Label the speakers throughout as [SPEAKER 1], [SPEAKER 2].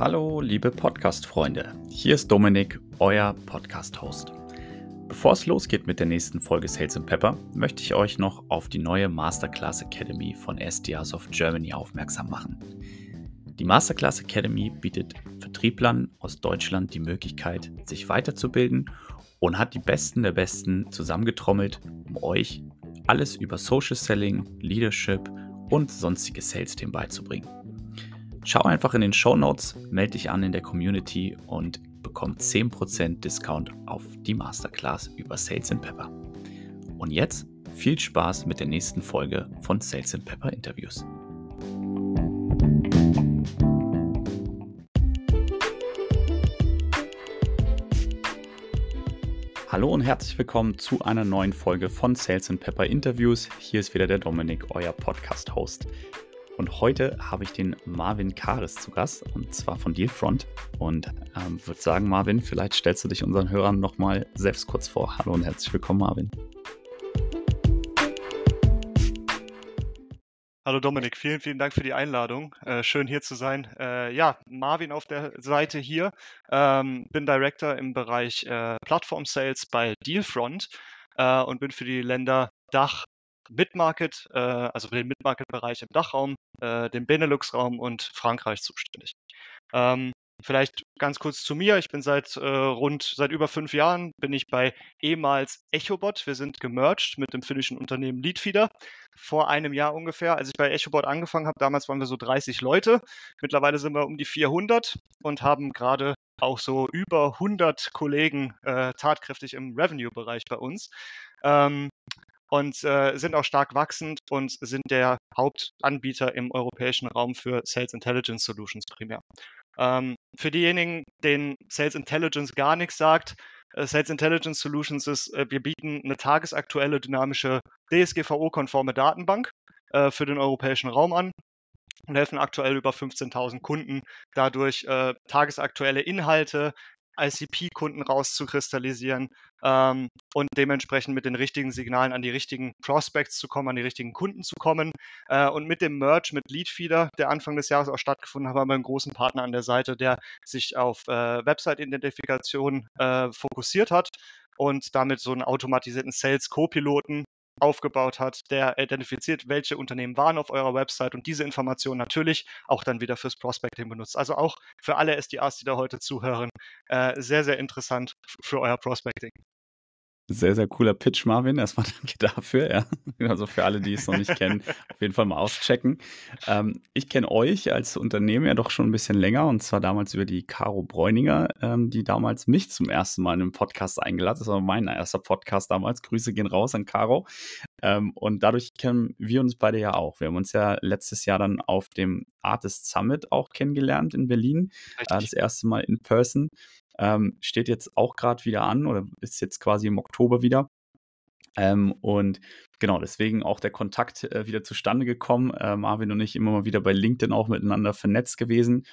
[SPEAKER 1] Hallo, liebe Podcast-Freunde. Hier ist Dominik, euer Podcast-Host. Bevor es losgeht mit der nächsten Folge Sales and Pepper, möchte ich euch noch auf die neue Masterclass Academy von SDRs of Germany aufmerksam machen. Die Masterclass Academy bietet Vertrieblern aus Deutschland die Möglichkeit, sich weiterzubilden und hat die Besten der Besten zusammengetrommelt, um euch alles über Social Selling, Leadership und sonstige Sales-Themen beizubringen. Schau einfach in den Show Notes, melde dich an in der Community und bekomm 10% Discount auf die Masterclass über Sales and Pepper. Und jetzt viel Spaß mit der nächsten Folge von Sales and Pepper Interviews. Hallo und herzlich willkommen zu einer neuen Folge von Sales and Pepper Interviews. Hier ist wieder der Dominik, euer Podcast-Host. Und heute habe ich den Marvin Karis zu Gast, und zwar von Dealfront. Und ähm, würde sagen, Marvin, vielleicht stellst du dich unseren Hörern nochmal selbst kurz vor. Hallo und herzlich willkommen, Marvin.
[SPEAKER 2] Hallo Dominik, vielen, vielen Dank für die Einladung. Äh, schön hier zu sein. Äh, ja, Marvin auf der Seite hier. Ähm, bin Director im Bereich äh, Plattform Sales bei Dealfront äh, und bin für die Länder Dach, Mid-Market, äh, also für den Mid-Market-Bereich im Dachraum, äh, den Benelux-Raum und Frankreich zuständig. Ähm, Vielleicht ganz kurz zu mir. Ich bin seit äh, rund seit über fünf Jahren bin ich bei ehemals Echobot. Wir sind gemerged mit dem finnischen Unternehmen Leadfeeder vor einem Jahr ungefähr. Als ich bei Echobot angefangen habe, damals waren wir so 30 Leute. Mittlerweile sind wir um die 400 und haben gerade auch so über 100 Kollegen äh, tatkräftig im Revenue-Bereich bei uns. Ähm, und äh, sind auch stark wachsend und sind der Hauptanbieter im europäischen Raum für Sales Intelligence Solutions primär. Ähm, für diejenigen, denen Sales Intelligence gar nichts sagt, äh, Sales Intelligence Solutions ist, äh, wir bieten eine tagesaktuelle, dynamische, DSGVO-konforme Datenbank äh, für den europäischen Raum an und helfen aktuell über 15.000 Kunden dadurch äh, tagesaktuelle Inhalte ICP-Kunden rauszukristallisieren ähm, und dementsprechend mit den richtigen Signalen an die richtigen Prospects zu kommen, an die richtigen Kunden zu kommen. Äh, und mit dem Merge mit Leadfeeder, der Anfang des Jahres auch stattgefunden hat, haben wir einen großen Partner an der Seite, der sich auf äh, Website-Identifikation äh, fokussiert hat und damit so einen automatisierten Sales-Co-Piloten aufgebaut hat, der identifiziert, welche Unternehmen waren auf eurer Website und diese Information natürlich auch dann wieder fürs Prospecting benutzt. Also auch für alle SDAs, die da heute zuhören, äh, sehr, sehr interessant für euer Prospecting.
[SPEAKER 1] Sehr, sehr cooler Pitch, Marvin. Erstmal danke dafür. Ja. Also für alle, die es noch nicht kennen, auf jeden Fall mal auschecken. Ähm, ich kenne euch als Unternehmen ja doch schon ein bisschen länger und zwar damals über die Caro Bräuninger, ähm, die damals mich zum ersten Mal in einem Podcast eingeladen hat. Das war mein erster Podcast damals. Grüße gehen raus an Caro. Ähm, und dadurch kennen wir uns beide ja auch. Wir haben uns ja letztes Jahr dann auf dem Artist Summit auch kennengelernt in Berlin. Äh, das erste Mal in Person. Ähm, steht jetzt auch gerade wieder an oder ist jetzt quasi im Oktober wieder. Ähm, und genau, deswegen auch der Kontakt äh, wieder zustande gekommen. Äh, Marvin und ich immer mal wieder bei LinkedIn auch miteinander vernetzt gewesen.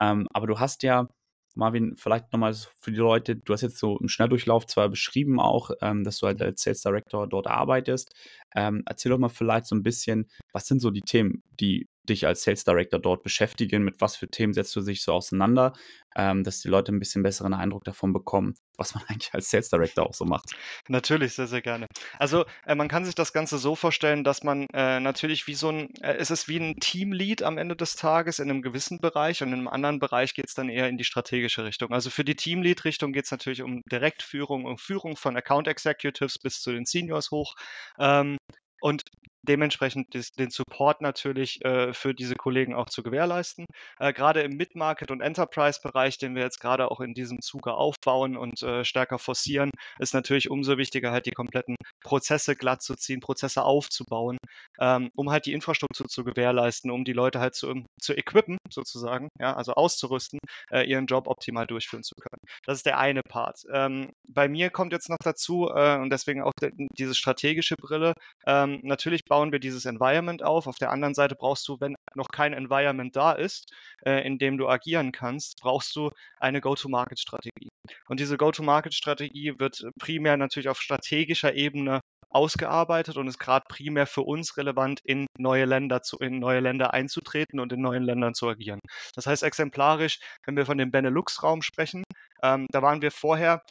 [SPEAKER 1] Ähm, aber du hast ja, Marvin, vielleicht nochmal für die Leute, du hast jetzt so im Schnelldurchlauf zwar beschrieben auch, ähm, dass du halt als Sales Director dort arbeitest. Ähm, erzähl doch mal vielleicht so ein bisschen, was sind so die Themen, die dich als Sales Director dort beschäftigen? Mit was für Themen setzt du dich so auseinander, ähm, dass die Leute ein bisschen besseren Eindruck davon bekommen, was man eigentlich als Sales Director auch so macht?
[SPEAKER 2] Natürlich, sehr, sehr gerne. Also äh, man kann sich das Ganze so vorstellen, dass man äh, natürlich wie so ein, äh, es ist wie ein Teamlead am Ende des Tages in einem gewissen Bereich und in einem anderen Bereich geht es dann eher in die strategische Richtung. Also für die Teamlead-Richtung geht es natürlich um Direktführung und Führung von Account Executives bis zu den Seniors hoch. Ähm, und dementsprechend des, den Support natürlich äh, für diese Kollegen auch zu gewährleisten. Äh, gerade im Mid-Market- und Enterprise-Bereich, den wir jetzt gerade auch in diesem Zuge aufbauen und äh, stärker forcieren, ist natürlich umso wichtiger, halt die kompletten Prozesse glatt zu ziehen, Prozesse aufzubauen, ähm, um halt die Infrastruktur zu gewährleisten, um die Leute halt zu, zu equippen, sozusagen, ja, also auszurüsten, äh, ihren Job optimal durchführen zu können. Das ist der eine Part. Ähm, bei mir kommt jetzt noch dazu, äh, und deswegen auch diese strategische Brille, ähm, natürlich bauen wir dieses Environment auf. Auf der anderen Seite brauchst du, wenn noch kein Environment da ist, äh, in dem du agieren kannst, brauchst du eine Go-to-Market-Strategie. Und diese Go-to-Market-Strategie wird primär natürlich auf strategischer Ebene ausgearbeitet und ist gerade primär für uns relevant, in neue Länder zu, in neue Länder einzutreten und in neuen Ländern zu agieren. Das heißt exemplarisch, wenn wir von dem Benelux-Raum sprechen, ähm, da waren wir vorher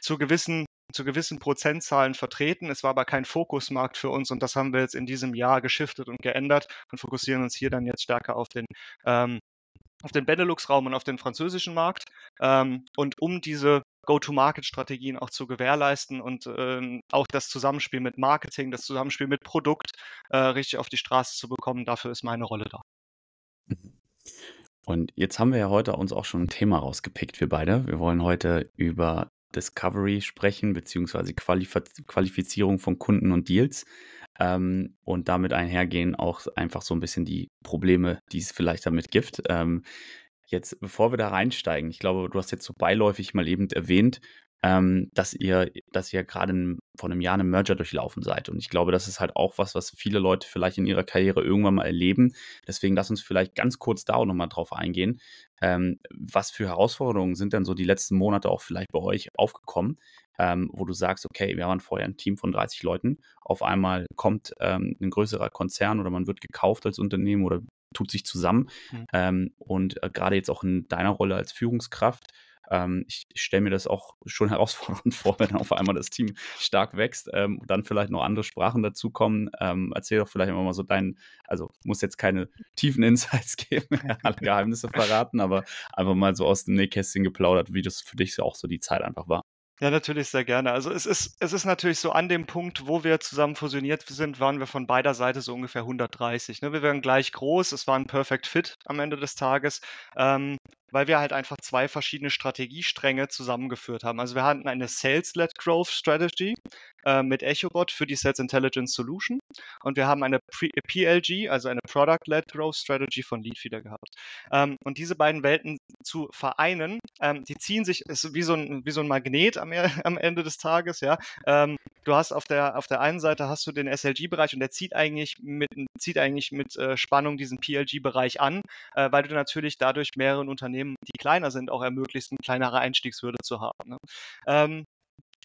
[SPEAKER 2] zu gewissen zu gewissen Prozentzahlen vertreten. Es war aber kein Fokusmarkt für uns und das haben wir jetzt in diesem Jahr geschiftet und geändert und fokussieren uns hier dann jetzt stärker auf den ähm, auf den Benelux-Raum und auf den französischen Markt. Ähm, und um diese Go-to-Market-Strategien auch zu gewährleisten und ähm, auch das Zusammenspiel mit Marketing, das Zusammenspiel mit Produkt äh, richtig auf die Straße zu bekommen, dafür ist meine Rolle da.
[SPEAKER 1] Und jetzt haben wir ja heute uns auch schon ein Thema rausgepickt, wir beide. Wir wollen heute über Discovery sprechen, beziehungsweise Qualif Qualifizierung von Kunden und Deals. Ähm, und damit einhergehen auch einfach so ein bisschen die Probleme, die es vielleicht damit gibt. Ähm, jetzt, bevor wir da reinsteigen, ich glaube, du hast jetzt so beiläufig mal eben erwähnt, ähm, dass ihr, dass ihr gerade vor einem Jahr einen Merger durchlaufen seid. Und ich glaube, das ist halt auch was, was viele Leute vielleicht in ihrer Karriere irgendwann mal erleben. Deswegen lass uns vielleicht ganz kurz da auch nochmal drauf eingehen. Ähm, was für Herausforderungen sind denn so die letzten Monate auch vielleicht bei euch aufgekommen, ähm, wo du sagst, okay, wir waren vorher ein Team von 30 Leuten, auf einmal kommt ähm, ein größerer Konzern oder man wird gekauft als Unternehmen oder tut sich zusammen. Mhm. Ähm, und äh, gerade jetzt auch in deiner Rolle als Führungskraft, ähm, ich, ich stelle mir das auch schon herausfordernd vor, wenn auf einmal das Team stark wächst ähm, und dann vielleicht noch andere Sprachen dazukommen. Ähm, erzähl doch vielleicht immer mal so deinen, also muss jetzt keine tiefen Insights geben, alle Geheimnisse verraten, aber einfach mal so aus dem Nähkästchen geplaudert, wie das für dich auch so die Zeit einfach war.
[SPEAKER 2] Ja, natürlich sehr gerne. Also es ist, es ist natürlich so an dem Punkt, wo wir zusammen fusioniert sind, waren wir von beider Seite so ungefähr 130. Ne? Wir wären gleich groß, es war ein Perfect Fit am Ende des Tages. Ähm, weil wir halt einfach zwei verschiedene Strategiestränge zusammengeführt haben. Also wir hatten eine Sales-led Growth Strategy äh, mit EchoBot für die Sales Intelligence Solution und wir haben eine PLG, also eine Product-led Growth Strategy von Leadfeeder gehabt. Ähm, und diese beiden Welten zu vereinen, ähm, die ziehen sich, ist wie so ein, wie so ein Magnet am, am Ende des Tages, ja. Ähm, du hast auf der, auf der einen Seite hast du den SLG-Bereich und der zieht eigentlich mit, zieht eigentlich mit äh, Spannung diesen PLG-Bereich an, äh, weil du natürlich dadurch mehreren Unternehmen Unternehmen, die kleiner sind, auch ermöglicht, eine kleinere Einstiegshürde zu haben. Ne? Ähm,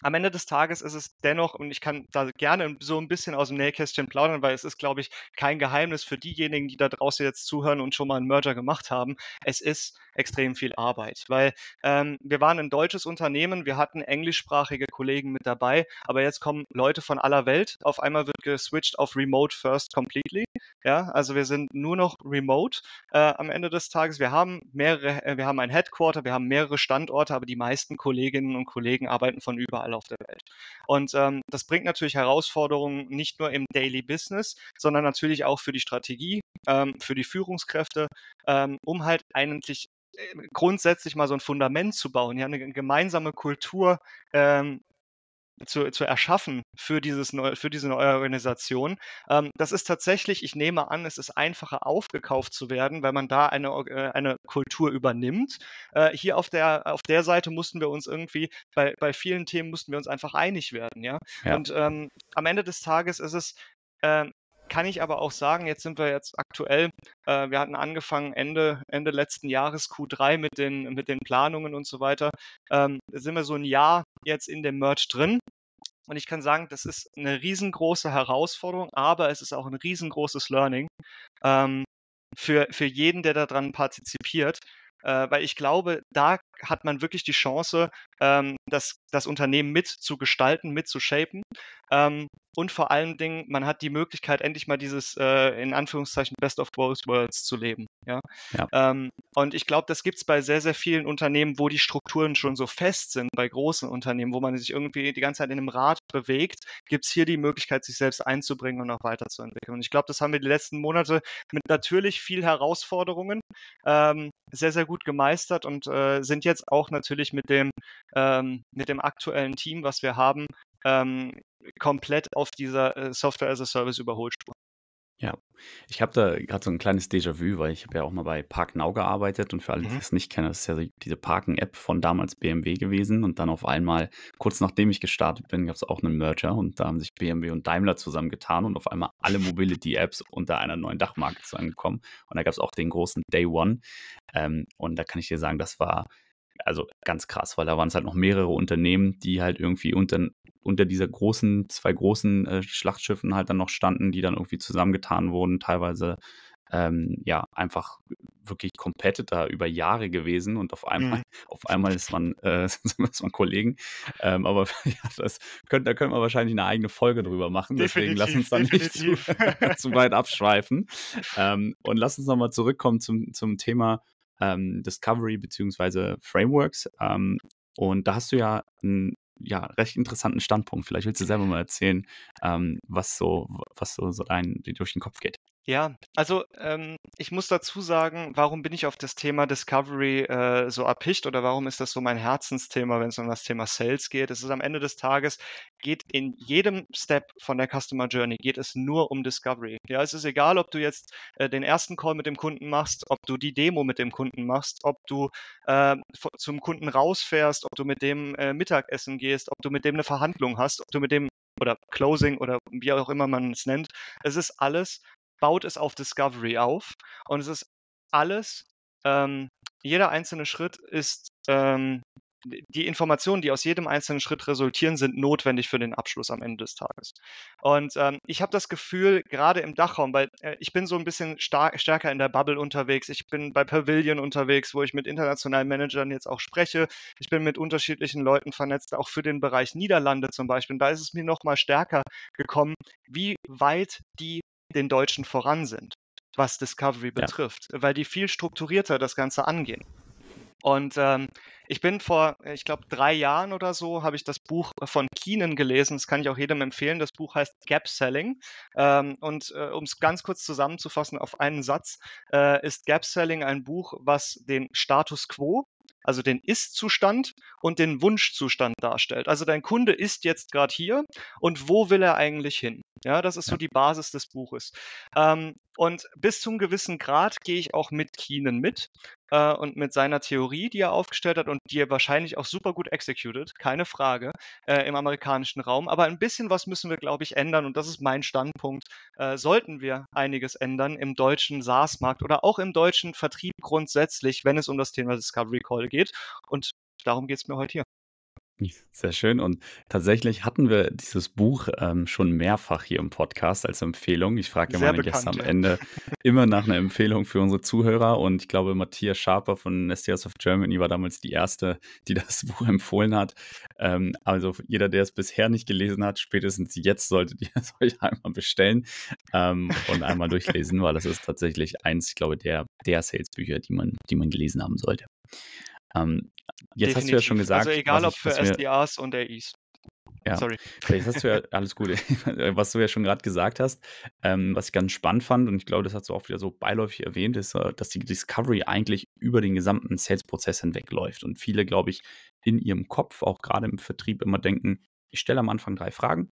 [SPEAKER 2] am Ende des Tages ist es dennoch, und ich kann da gerne so ein bisschen aus dem Nähkästchen plaudern, weil es ist, glaube ich, kein Geheimnis für diejenigen, die da draußen jetzt zuhören und schon mal einen Merger gemacht haben. Es ist extrem viel Arbeit, weil ähm, wir waren ein deutsches Unternehmen, wir hatten englischsprachige Kollegen mit dabei, aber jetzt kommen Leute von aller Welt. Auf einmal wird geswitcht auf Remote First completely. Ja, also wir sind nur noch remote äh, am Ende des Tages. Wir haben mehrere, äh, wir haben ein Headquarter, wir haben mehrere Standorte, aber die meisten Kolleginnen und Kollegen arbeiten von überall überall auf der Welt. Und ähm, das bringt natürlich Herausforderungen nicht nur im Daily Business, sondern natürlich auch für die Strategie, ähm, für die Führungskräfte, ähm, um halt eigentlich äh, grundsätzlich mal so ein Fundament zu bauen, ja, eine gemeinsame Kultur ähm, zu, zu erschaffen für, dieses neue, für diese neue Organisation. Ähm, das ist tatsächlich, ich nehme an, es ist einfacher aufgekauft zu werden, weil man da eine, äh, eine Kultur übernimmt. Äh, hier auf der, auf der Seite mussten wir uns irgendwie, bei, bei vielen Themen mussten wir uns einfach einig werden. Ja? ja. Und ähm, am Ende des Tages ist es, äh, kann ich aber auch sagen, jetzt sind wir jetzt aktuell, äh, wir hatten angefangen Ende, Ende letzten Jahres Q3 mit den, mit den Planungen und so weiter, ähm, sind wir so ein Jahr jetzt in dem Merch drin. Und ich kann sagen, das ist eine riesengroße Herausforderung, aber es ist auch ein riesengroßes Learning ähm, für, für jeden, der daran partizipiert. Äh, weil ich glaube, da hat man wirklich die Chance, ähm, das, das Unternehmen mitzugestalten, mitzushapen. Ähm, und vor allen Dingen, man hat die Möglichkeit, endlich mal dieses äh, in Anführungszeichen Best of Both Worlds zu leben. Ja? ja. Ähm, und ich glaube, das gibt es bei sehr, sehr vielen Unternehmen, wo die Strukturen schon so fest sind, bei großen Unternehmen, wo man sich irgendwie die ganze Zeit in einem Rad bewegt, gibt es hier die Möglichkeit, sich selbst einzubringen und auch weiterzuentwickeln. Und ich glaube, das haben wir die letzten Monate mit natürlich viel Herausforderungen ähm, sehr, sehr gut gemeistert und äh, sind jetzt auch natürlich mit dem, ähm, mit dem aktuellen Team, was wir haben, ähm, komplett auf dieser äh, Software as a Service Überholspur.
[SPEAKER 1] Ja, ich habe da gerade so ein kleines Déjà-vu, weil ich habe ja auch mal bei ParkNow gearbeitet und für alle, die mhm. das nicht kennen, das ist ja diese Parken-App von damals BMW gewesen und dann auf einmal, kurz nachdem ich gestartet bin, gab es auch einen Merger und da haben sich BMW und Daimler zusammengetan und auf einmal alle Mobility-Apps unter einer neuen Dachmarke zusammengekommen und da gab es auch den großen Day One ähm, und da kann ich dir sagen, das war also ganz krass, weil da waren es halt noch mehrere Unternehmen, die halt irgendwie unter, unter dieser großen, zwei großen äh, Schlachtschiffen halt dann noch standen, die dann irgendwie zusammengetan wurden, teilweise ähm, ja, einfach wirklich Competitor über Jahre gewesen und auf einmal, mhm. auf einmal ist man, äh, ist man Kollegen. Ähm, aber ja, das könnt, da können wir wahrscheinlich eine eigene Folge drüber machen. Deswegen lass uns dann nicht zu, zu, weit abschweifen. Ähm, und lass uns nochmal zurückkommen zum, zum Thema ähm, Discovery bzw. Frameworks. Ähm, und da hast du ja einen ja, recht interessanten Standpunkt. Vielleicht willst du selber mal erzählen, ähm, was so, was so, so ein, durch den Kopf geht.
[SPEAKER 2] Ja, also ähm, ich muss dazu sagen, warum bin ich auf das Thema Discovery äh, so erpicht oder warum ist das so mein Herzensthema, wenn es um das Thema Sales geht? Es ist am Ende des Tages, geht in jedem Step von der Customer Journey, geht es nur um Discovery. Ja, es ist egal, ob du jetzt äh, den ersten Call mit dem Kunden machst, ob du die Demo mit dem Kunden machst, ob du äh, zum Kunden rausfährst, ob du mit dem äh, Mittagessen gehst, ob du mit dem eine Verhandlung hast, ob du mit dem oder Closing oder wie auch immer man es nennt. Es ist alles baut es auf Discovery auf und es ist alles, ähm, jeder einzelne Schritt ist, ähm, die Informationen, die aus jedem einzelnen Schritt resultieren, sind notwendig für den Abschluss am Ende des Tages. Und ähm, ich habe das Gefühl, gerade im Dachraum, weil äh, ich bin so ein bisschen star stärker in der Bubble unterwegs. Ich bin bei Pavilion unterwegs, wo ich mit internationalen Managern jetzt auch spreche. Ich bin mit unterschiedlichen Leuten vernetzt, auch für den Bereich Niederlande zum Beispiel. Und da ist es mir noch mal stärker gekommen, wie weit die den Deutschen voran sind, was Discovery betrifft, ja. weil die viel strukturierter das Ganze angehen. Und ähm, ich bin vor, ich glaube, drei Jahren oder so, habe ich das Buch von Keenan gelesen. Das kann ich auch jedem empfehlen. Das Buch heißt Gap Selling. Ähm, und äh, um es ganz kurz zusammenzufassen auf einen Satz, äh, ist Gap Selling ein Buch, was den Status quo also den Ist-Zustand und den Wunschzustand darstellt. Also dein Kunde ist jetzt gerade hier und wo will er eigentlich hin? Ja, das ist so die Basis des Buches. Ähm, und bis zum gewissen Grad gehe ich auch mit Keenan mit äh, und mit seiner Theorie, die er aufgestellt hat und die er wahrscheinlich auch super gut executed, keine Frage, äh, im amerikanischen Raum. Aber ein bisschen was müssen wir, glaube ich, ändern und das ist mein Standpunkt. Äh, sollten wir einiges ändern im deutschen SaaS-Markt oder auch im deutschen Vertrieb grundsätzlich, wenn es um das Thema Discovery Call geht. Und darum geht es mir heute hier.
[SPEAKER 1] Sehr schön. Und tatsächlich hatten wir dieses Buch ähm, schon mehrfach hier im Podcast als Empfehlung. Ich frage immer meine Gäste am Ende immer nach einer Empfehlung für unsere Zuhörer. Und ich glaube, Matthias Schaper von Nestias of Germany war damals die erste, die das Buch empfohlen hat. Ähm, also jeder, der es bisher nicht gelesen hat, spätestens jetzt solltet ihr es euch einmal bestellen ähm, und einmal durchlesen, weil das ist tatsächlich eins, ich glaube, der, der Sales-Bücher, die man, die man gelesen haben sollte. Ähm, jetzt Definitiv. hast du ja schon gesagt.
[SPEAKER 2] Also egal ob für SDAs und AIs.
[SPEAKER 1] Ja, Sorry. Jetzt hast du ja alles gut, was du ja schon gerade gesagt hast, ähm, was ich ganz spannend fand und ich glaube, das hast du auch wieder so beiläufig erwähnt, ist, äh, dass die Discovery eigentlich über den gesamten Sales-Prozess hinwegläuft und viele, glaube ich, in ihrem Kopf, auch gerade im Vertrieb, immer denken, ich stelle am Anfang drei Fragen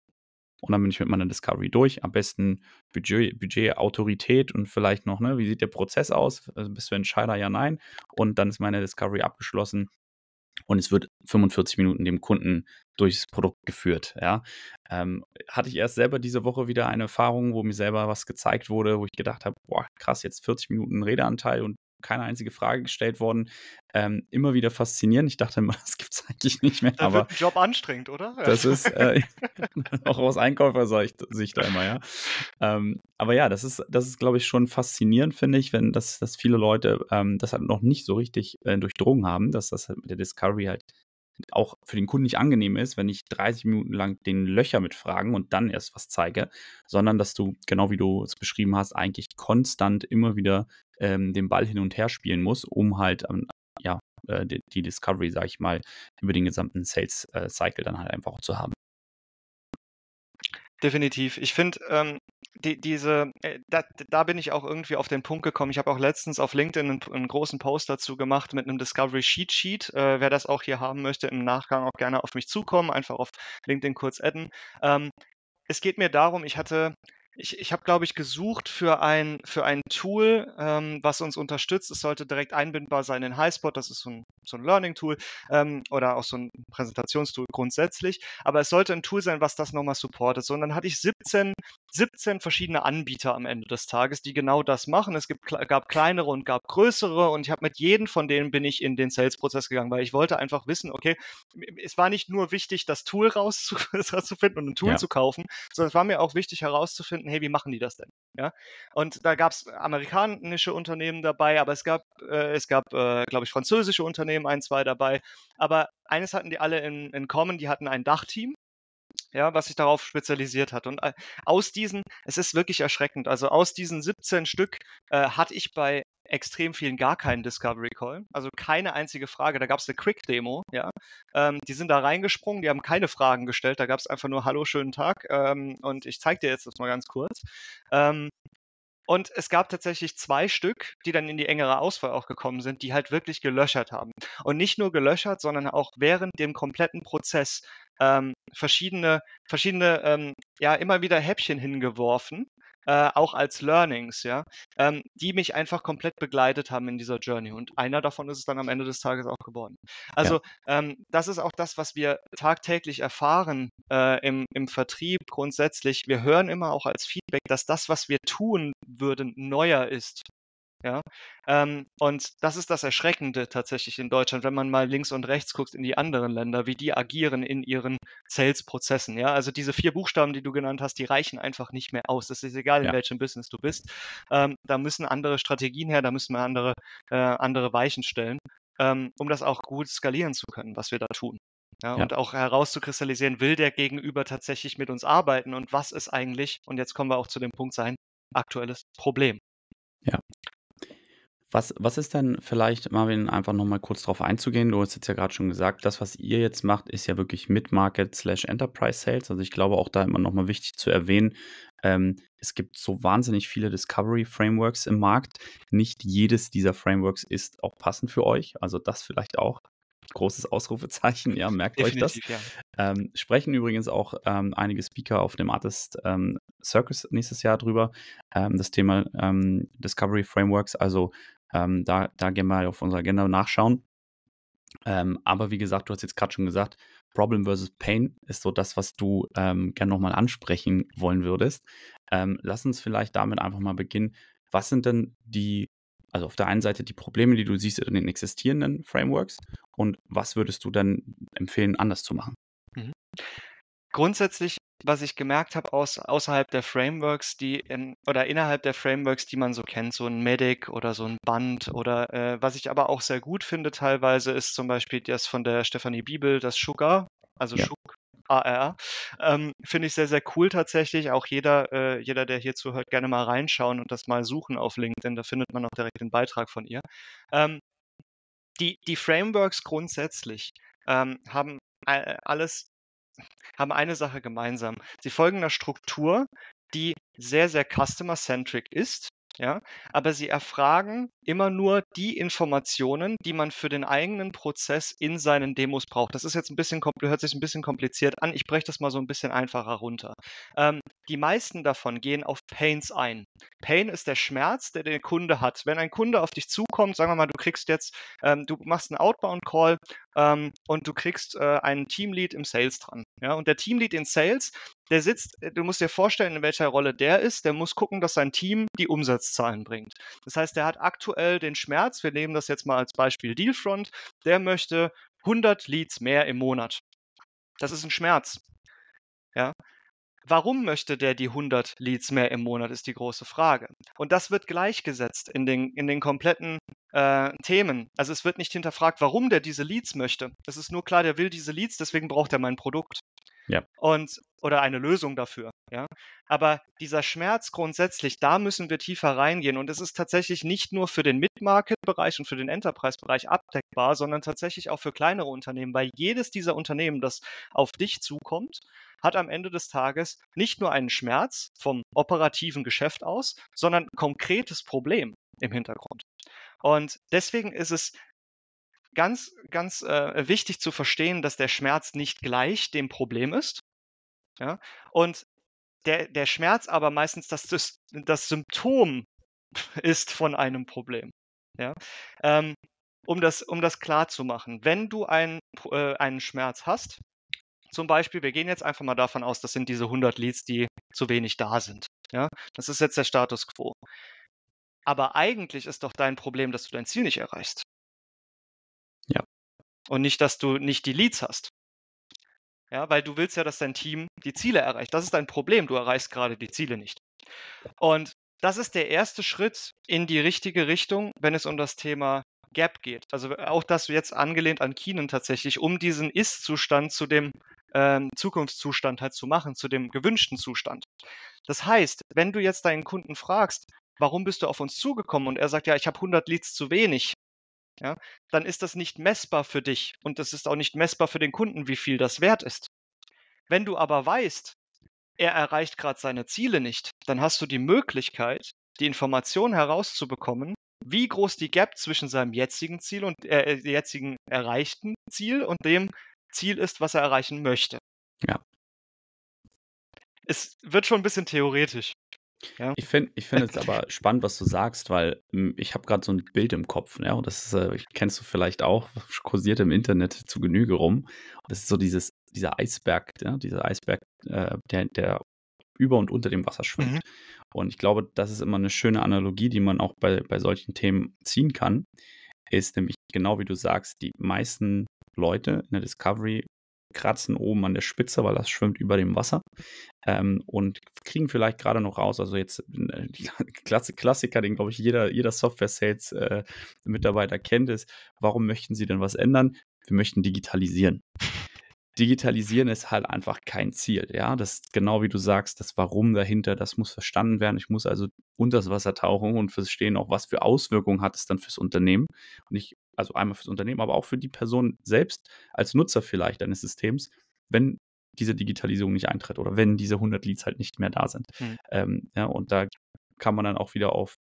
[SPEAKER 1] und dann bin ich mit meiner Discovery durch. Am besten Budget, Budget Autorität und vielleicht noch, ne, wie sieht der Prozess aus? Also bist du Entscheider, ja, nein. Und dann ist meine Discovery abgeschlossen und es wird 45 Minuten dem Kunden durchs Produkt geführt. Ja. Ähm, hatte ich erst selber diese Woche wieder eine Erfahrung, wo mir selber was gezeigt wurde, wo ich gedacht habe, boah, krass, jetzt 40 Minuten Redeanteil und keine einzige Frage gestellt worden. Ähm, immer wieder faszinierend. Ich dachte immer, das gibt es eigentlich nicht mehr.
[SPEAKER 2] Da aber wird ein Job anstrengend, oder?
[SPEAKER 1] Das ist äh, auch aus Einkäufersicht da immer, ja. Ähm, aber ja, das ist, das ist, glaube ich, schon faszinierend, finde ich, wenn das, dass viele Leute ähm, das halt noch nicht so richtig äh, durchdrungen haben, dass das halt mit der Discovery halt auch für den Kunden nicht angenehm ist, wenn ich 30 Minuten lang den Löcher mitfragen und dann erst was zeige, sondern dass du, genau wie du es beschrieben hast, eigentlich konstant immer wieder ähm, den Ball hin und her spielen musst, um halt ähm, ja, äh, die, die, Discovery, sag ich mal, über den gesamten Sales äh, dann halt einfach auch zu haben.
[SPEAKER 2] Definitiv. Ich finde, ähm, die, diese, äh, da, da, bin ich auch irgendwie auf den Punkt gekommen. Ich habe auch letztens auf LinkedIn einen, einen, großen Post dazu gemacht mit einem Discovery Sheet Sheet. Äh, wer das auch hier haben möchte, im Nachgang auch gerne auf mich zukommen, einfach auf LinkedIn kurz adden. Ähm, es geht mir darum, ich hatte ich, ich habe, glaube ich, gesucht für ein, für ein Tool, ähm, was uns unterstützt. Es sollte direkt einbindbar sein in Highspot, das ist so ein, so ein Learning-Tool ähm, oder auch so ein Präsentationstool grundsätzlich. Aber es sollte ein Tool sein, was das nochmal supportet. So, und dann hatte ich 17, 17 verschiedene Anbieter am Ende des Tages, die genau das machen. Es gibt, gab kleinere und gab größere und ich habe mit jedem von denen bin ich in den Sales-Prozess gegangen, weil ich wollte einfach wissen, okay, es war nicht nur wichtig, das Tool rauszufinden und ein Tool ja. zu kaufen, sondern es war mir auch wichtig herauszufinden, herausfinden, hey, wie machen die das denn? Ja? Und da gab es amerikanische Unternehmen dabei, aber es gab, äh, es gab, äh, glaube ich, französische Unternehmen, ein, zwei dabei. Aber eines hatten die alle in, in common, die hatten ein Dachteam ja, was sich darauf spezialisiert hat. Und äh, aus diesen, es ist wirklich erschreckend, also aus diesen 17 Stück äh, hatte ich bei extrem vielen gar keinen Discovery Call. Also keine einzige Frage. Da gab es eine Quick-Demo, ja. Ähm, die sind da reingesprungen, die haben keine Fragen gestellt. Da gab es einfach nur Hallo, schönen Tag. Ähm, und ich zeige dir jetzt das mal ganz kurz. Ähm, und es gab tatsächlich zwei Stück, die dann in die engere Auswahl auch gekommen sind, die halt wirklich gelöchert haben. Und nicht nur gelöchert, sondern auch während dem kompletten Prozess ähm, verschiedene, verschiedene, ähm, ja, immer wieder Häppchen hingeworfen, äh, auch als Learnings, ja, ähm, die mich einfach komplett begleitet haben in dieser Journey. Und einer davon ist es dann am Ende des Tages auch geworden. Also ja. ähm, das ist auch das, was wir tagtäglich erfahren äh, im, im Vertrieb grundsätzlich. Wir hören immer auch als Feedback, dass das, was wir tun würden, neuer ist. Ja, ähm, und das ist das Erschreckende tatsächlich in Deutschland, wenn man mal links und rechts guckt in die anderen Länder, wie die agieren in ihren Sales-Prozessen. Ja, also diese vier Buchstaben, die du genannt hast, die reichen einfach nicht mehr aus. Das ist egal, in ja. welchem Business du bist. Ähm, da müssen andere Strategien her, da müssen wir andere, äh, andere Weichen stellen, ähm, um das auch gut skalieren zu können, was wir da tun. Ja, ja. Und auch herauszukristallisieren, will der Gegenüber tatsächlich mit uns arbeiten und was ist eigentlich, und jetzt kommen wir auch zu dem Punkt sein, aktuelles Problem.
[SPEAKER 1] Ja. Was, was ist denn vielleicht, Marvin, einfach nochmal kurz drauf einzugehen? Du hast jetzt ja gerade schon gesagt, das, was ihr jetzt macht, ist ja wirklich Mid-Market slash Enterprise Sales. Also ich glaube auch da immer nochmal wichtig zu erwähnen, ähm, es gibt so wahnsinnig viele Discovery Frameworks im Markt. Nicht jedes dieser Frameworks ist auch passend für euch. Also das vielleicht auch. Großes Ausrufezeichen, ja, merkt Definitiv, euch das. Ja. Ähm, sprechen übrigens auch ähm, einige Speaker auf dem Artist ähm, Circus nächstes Jahr drüber. Ähm, das Thema ähm, Discovery Frameworks. Also ähm, da, da gerne mal auf unserer Agenda nachschauen. Ähm, aber wie gesagt, du hast jetzt gerade schon gesagt, Problem versus Pain ist so das, was du ähm, gerne nochmal ansprechen wollen würdest. Ähm, lass uns vielleicht damit einfach mal beginnen. Was sind denn die, also auf der einen Seite die Probleme, die du siehst in den existierenden Frameworks und was würdest du dann empfehlen, anders zu machen? Mhm.
[SPEAKER 2] Grundsätzlich was ich gemerkt habe aus, außerhalb der Frameworks, die in, oder innerhalb der Frameworks, die man so kennt, so ein Medic oder so ein Band oder äh, was ich aber auch sehr gut finde teilweise, ist zum Beispiel das von der Stefanie Bibel, das Sugar, also ja. Schuk, AR. Ähm, finde ich sehr, sehr cool tatsächlich. Auch jeder, äh, jeder, der hier zuhört, gerne mal reinschauen und das mal suchen auf LinkedIn. Da findet man auch direkt den Beitrag von ihr. Ähm, die, die Frameworks grundsätzlich ähm, haben äh, alles haben eine Sache gemeinsam. Sie folgen einer Struktur, die sehr, sehr customer-centric ist ja, aber sie erfragen immer nur die Informationen, die man für den eigenen Prozess in seinen Demos braucht. Das ist jetzt ein bisschen, hört sich ein bisschen kompliziert an. Ich breche das mal so ein bisschen einfacher runter. Ähm, die meisten davon gehen auf Pains ein. Pain ist der Schmerz, der der Kunde hat. Wenn ein Kunde auf dich zukommt, sagen wir mal, du kriegst jetzt, ähm, du machst einen Outbound-Call ähm, und du kriegst äh, einen Teamlead im Sales dran. Ja, und der Teamlead in Sales, der sitzt, äh, du musst dir vorstellen, in welcher Rolle der ist. Der muss gucken, dass sein Team die Umsatzzahlen bringt. Das heißt, der hat aktuell den Schmerz. Wir nehmen das jetzt mal als Beispiel Dealfront. Der möchte 100 Leads mehr im Monat. Das ist ein Schmerz. Ja, Warum möchte der die 100 Leads mehr im Monat, ist die große Frage. Und das wird gleichgesetzt in den, in den kompletten äh, Themen. Also es wird nicht hinterfragt, warum der diese Leads möchte. Es ist nur klar, der will diese Leads, deswegen braucht er mein Produkt.
[SPEAKER 1] Ja.
[SPEAKER 2] Und oder eine Lösung dafür. Ja? Aber dieser Schmerz grundsätzlich, da müssen wir tiefer reingehen. Und es ist tatsächlich nicht nur für den Mid-Market-Bereich und für den Enterprise-Bereich abdeckbar, sondern tatsächlich auch für kleinere Unternehmen, weil jedes dieser Unternehmen, das auf dich zukommt, hat am Ende des Tages nicht nur einen Schmerz vom operativen Geschäft aus, sondern ein konkretes Problem im Hintergrund. Und deswegen ist es ganz, ganz äh, wichtig zu verstehen, dass der Schmerz nicht gleich dem Problem ist. Ja? Und der, der Schmerz aber meistens das, das, Symptom ist von einem Problem. Ja? Ähm, um, das, um das klar zu machen, wenn du ein, äh, einen Schmerz hast, zum Beispiel, wir gehen jetzt einfach mal davon aus, das sind diese 100 Leads, die zu wenig da sind. Ja? Das ist jetzt der Status quo. Aber eigentlich ist doch dein Problem, dass du dein Ziel nicht erreichst.
[SPEAKER 1] Ja.
[SPEAKER 2] Und nicht, dass du nicht die Leads hast. Ja, weil du willst ja, dass dein Team die Ziele erreicht. Das ist dein Problem. Du erreichst gerade die Ziele nicht. Und das ist der erste Schritt in die richtige Richtung, wenn es um das Thema Gap geht. Also auch das jetzt angelehnt an Keenan tatsächlich, um diesen Ist-Zustand zu dem ähm, Zukunftszustand halt zu machen, zu dem gewünschten Zustand. Das heißt, wenn du jetzt deinen Kunden fragst, warum bist du auf uns zugekommen und er sagt, ja, ich habe 100 Leads zu wenig, ja, dann ist das nicht messbar für dich und das ist auch nicht messbar für den Kunden, wie viel das wert ist. Wenn du aber weißt, er erreicht gerade seine Ziele nicht, dann hast du die Möglichkeit, die Information herauszubekommen, wie groß die Gap zwischen seinem jetzigen Ziel und äh, äh jetzigen erreichten Ziel und dem Ziel ist, was er erreichen möchte.
[SPEAKER 1] Ja.
[SPEAKER 2] Es wird schon ein bisschen theoretisch.
[SPEAKER 1] Ja. Ich finde ich find es aber spannend, was du sagst, weil hm, ich habe gerade so ein Bild im Kopf, ne? Und das ist, äh, kennst du vielleicht auch, kursiert im Internet zu Genüge rum. Das ist so dieses, dieser Eisberg, ja? dieser Eisberg, äh, der, der über und unter dem Wasser schwimmt. Mhm. Und ich glaube, das ist immer eine schöne Analogie, die man auch bei, bei solchen Themen ziehen kann. Ist nämlich genau wie du sagst, die meisten Leute in der Discovery kratzen oben an der Spitze, weil das schwimmt über dem Wasser ähm, und kriegen vielleicht gerade noch raus. Also jetzt äh, Klasse, Klassiker, den glaube ich jeder, jeder Software-Sales-Mitarbeiter äh, kennt, ist, warum möchten Sie denn was ändern? Wir möchten digitalisieren. Digitalisieren ist halt einfach kein Ziel. Ja, das ist genau wie du sagst, das Warum dahinter, das muss verstanden werden. Ich muss also unter das Wasser tauchen und verstehen auch, was für Auswirkungen hat es dann fürs Unternehmen. Und ich also einmal fürs Unternehmen, aber auch für die Person selbst als Nutzer vielleicht eines Systems, wenn diese Digitalisierung nicht eintritt oder wenn diese 100 Leads halt nicht mehr da sind. Mhm. Ähm, ja, und da kann man dann auch wieder auf,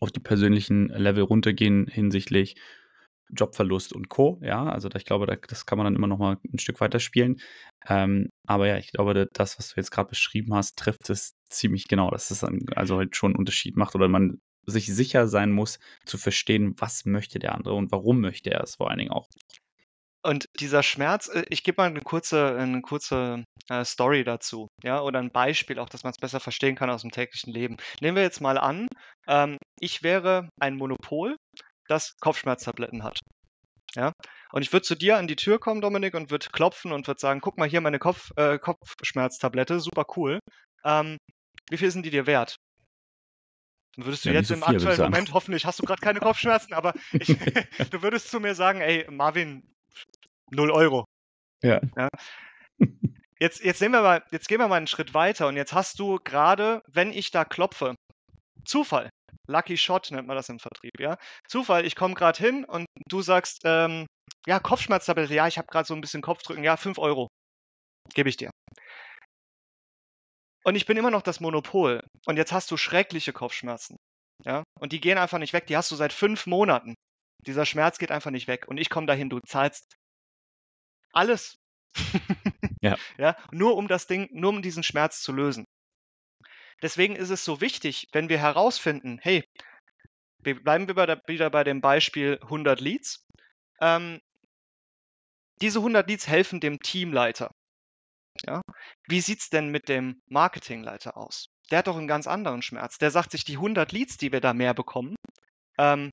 [SPEAKER 1] auf die persönlichen Level runtergehen hinsichtlich Jobverlust und Co. Ja, also da, ich glaube, da, das kann man dann immer noch mal ein Stück weiter spielen. Ähm, aber ja, ich glaube, das, was du jetzt gerade beschrieben hast, trifft es ziemlich genau, dass es dann also halt schon einen Unterschied macht oder man sich sicher sein muss, zu verstehen, was möchte der andere und warum möchte er es vor allen Dingen auch.
[SPEAKER 2] Und dieser Schmerz, äh, ich gebe mal eine kurze, eine kurze äh, Story dazu, ja, oder ein Beispiel auch, dass man es besser verstehen kann aus dem täglichen Leben. Nehmen wir jetzt mal an, ähm, ich wäre ein Monopol, das Kopfschmerztabletten hat. Ja, und ich würde zu dir an die Tür kommen, Dominik, und würde klopfen und würde sagen, guck mal hier meine Kopf, äh, Kopfschmerztablette, super cool. Ähm, wie viel sind die dir wert? Dann würdest du ja, jetzt so im viel, aktuellen Moment, hoffentlich hast du gerade keine Kopfschmerzen, aber ich, du würdest zu mir sagen, ey, Marvin, 0 Euro.
[SPEAKER 1] Ja. ja.
[SPEAKER 2] Jetzt, jetzt, nehmen wir mal, jetzt gehen wir mal einen Schritt weiter und jetzt hast du gerade, wenn ich da klopfe, Zufall. Lucky Shot nennt man das im Vertrieb, ja. Zufall, ich komme gerade hin und du sagst, ähm, ja, Kopfschmerztablette, ja, ich habe gerade so ein bisschen Kopfdrücken, ja, 5 Euro. Gebe ich dir. Und ich bin immer noch das Monopol. Und jetzt hast du schreckliche Kopfschmerzen. Ja? Und die gehen einfach nicht weg. Die hast du seit fünf Monaten. Dieser Schmerz geht einfach nicht weg. Und ich komme dahin, du zahlst alles.
[SPEAKER 1] ja.
[SPEAKER 2] ja. Nur um das Ding, nur um diesen Schmerz zu lösen. Deswegen ist es so wichtig, wenn wir herausfinden, hey, wir bleiben wir bei der, wieder bei dem Beispiel 100 Leads. Ähm, diese 100 Leads helfen dem Teamleiter. Ja? Wie sieht es denn mit dem Marketingleiter aus? Der hat doch einen ganz anderen Schmerz. Der sagt sich, die 100 Leads, die wir da mehr bekommen, ähm,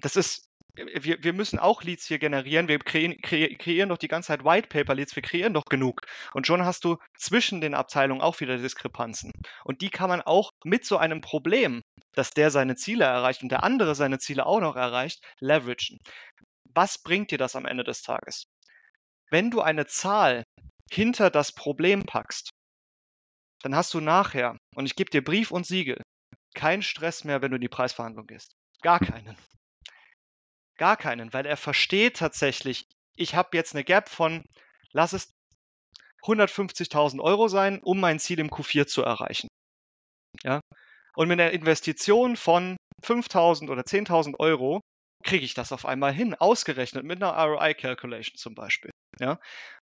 [SPEAKER 2] das ist, wir, wir müssen auch Leads hier generieren. Wir kreieren, kreieren doch die ganze Zeit White Paper Leads, wir kreieren doch genug. Und schon hast du zwischen den Abteilungen auch wieder Diskrepanzen. Und die kann man auch mit so einem Problem, dass der seine Ziele erreicht und der andere seine Ziele auch noch erreicht, leveragen. Was bringt dir das am Ende des Tages? Wenn du eine Zahl hinter das Problem packst, dann hast du nachher, und ich gebe dir Brief und Siegel, keinen Stress mehr, wenn du in die Preisverhandlung gehst. Gar keinen. Gar keinen, weil er versteht tatsächlich, ich habe jetzt eine Gap von, lass es 150.000 Euro sein, um mein Ziel im Q4 zu erreichen. Ja? Und mit einer Investition von 5.000 oder 10.000 Euro kriege ich das auf einmal hin, ausgerechnet mit einer ROI-Calculation zum Beispiel. Ja?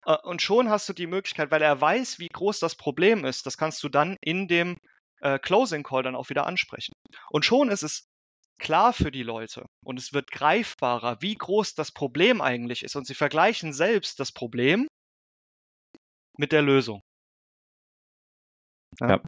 [SPEAKER 2] Äh, und schon hast du die Möglichkeit, weil er weiß, wie groß das Problem ist, das kannst du dann in dem äh, Closing Call dann auch wieder ansprechen. Und schon ist es klar für die Leute und es wird greifbarer, wie groß das Problem eigentlich ist. Und sie vergleichen selbst das Problem mit der Lösung. Ja. Ja.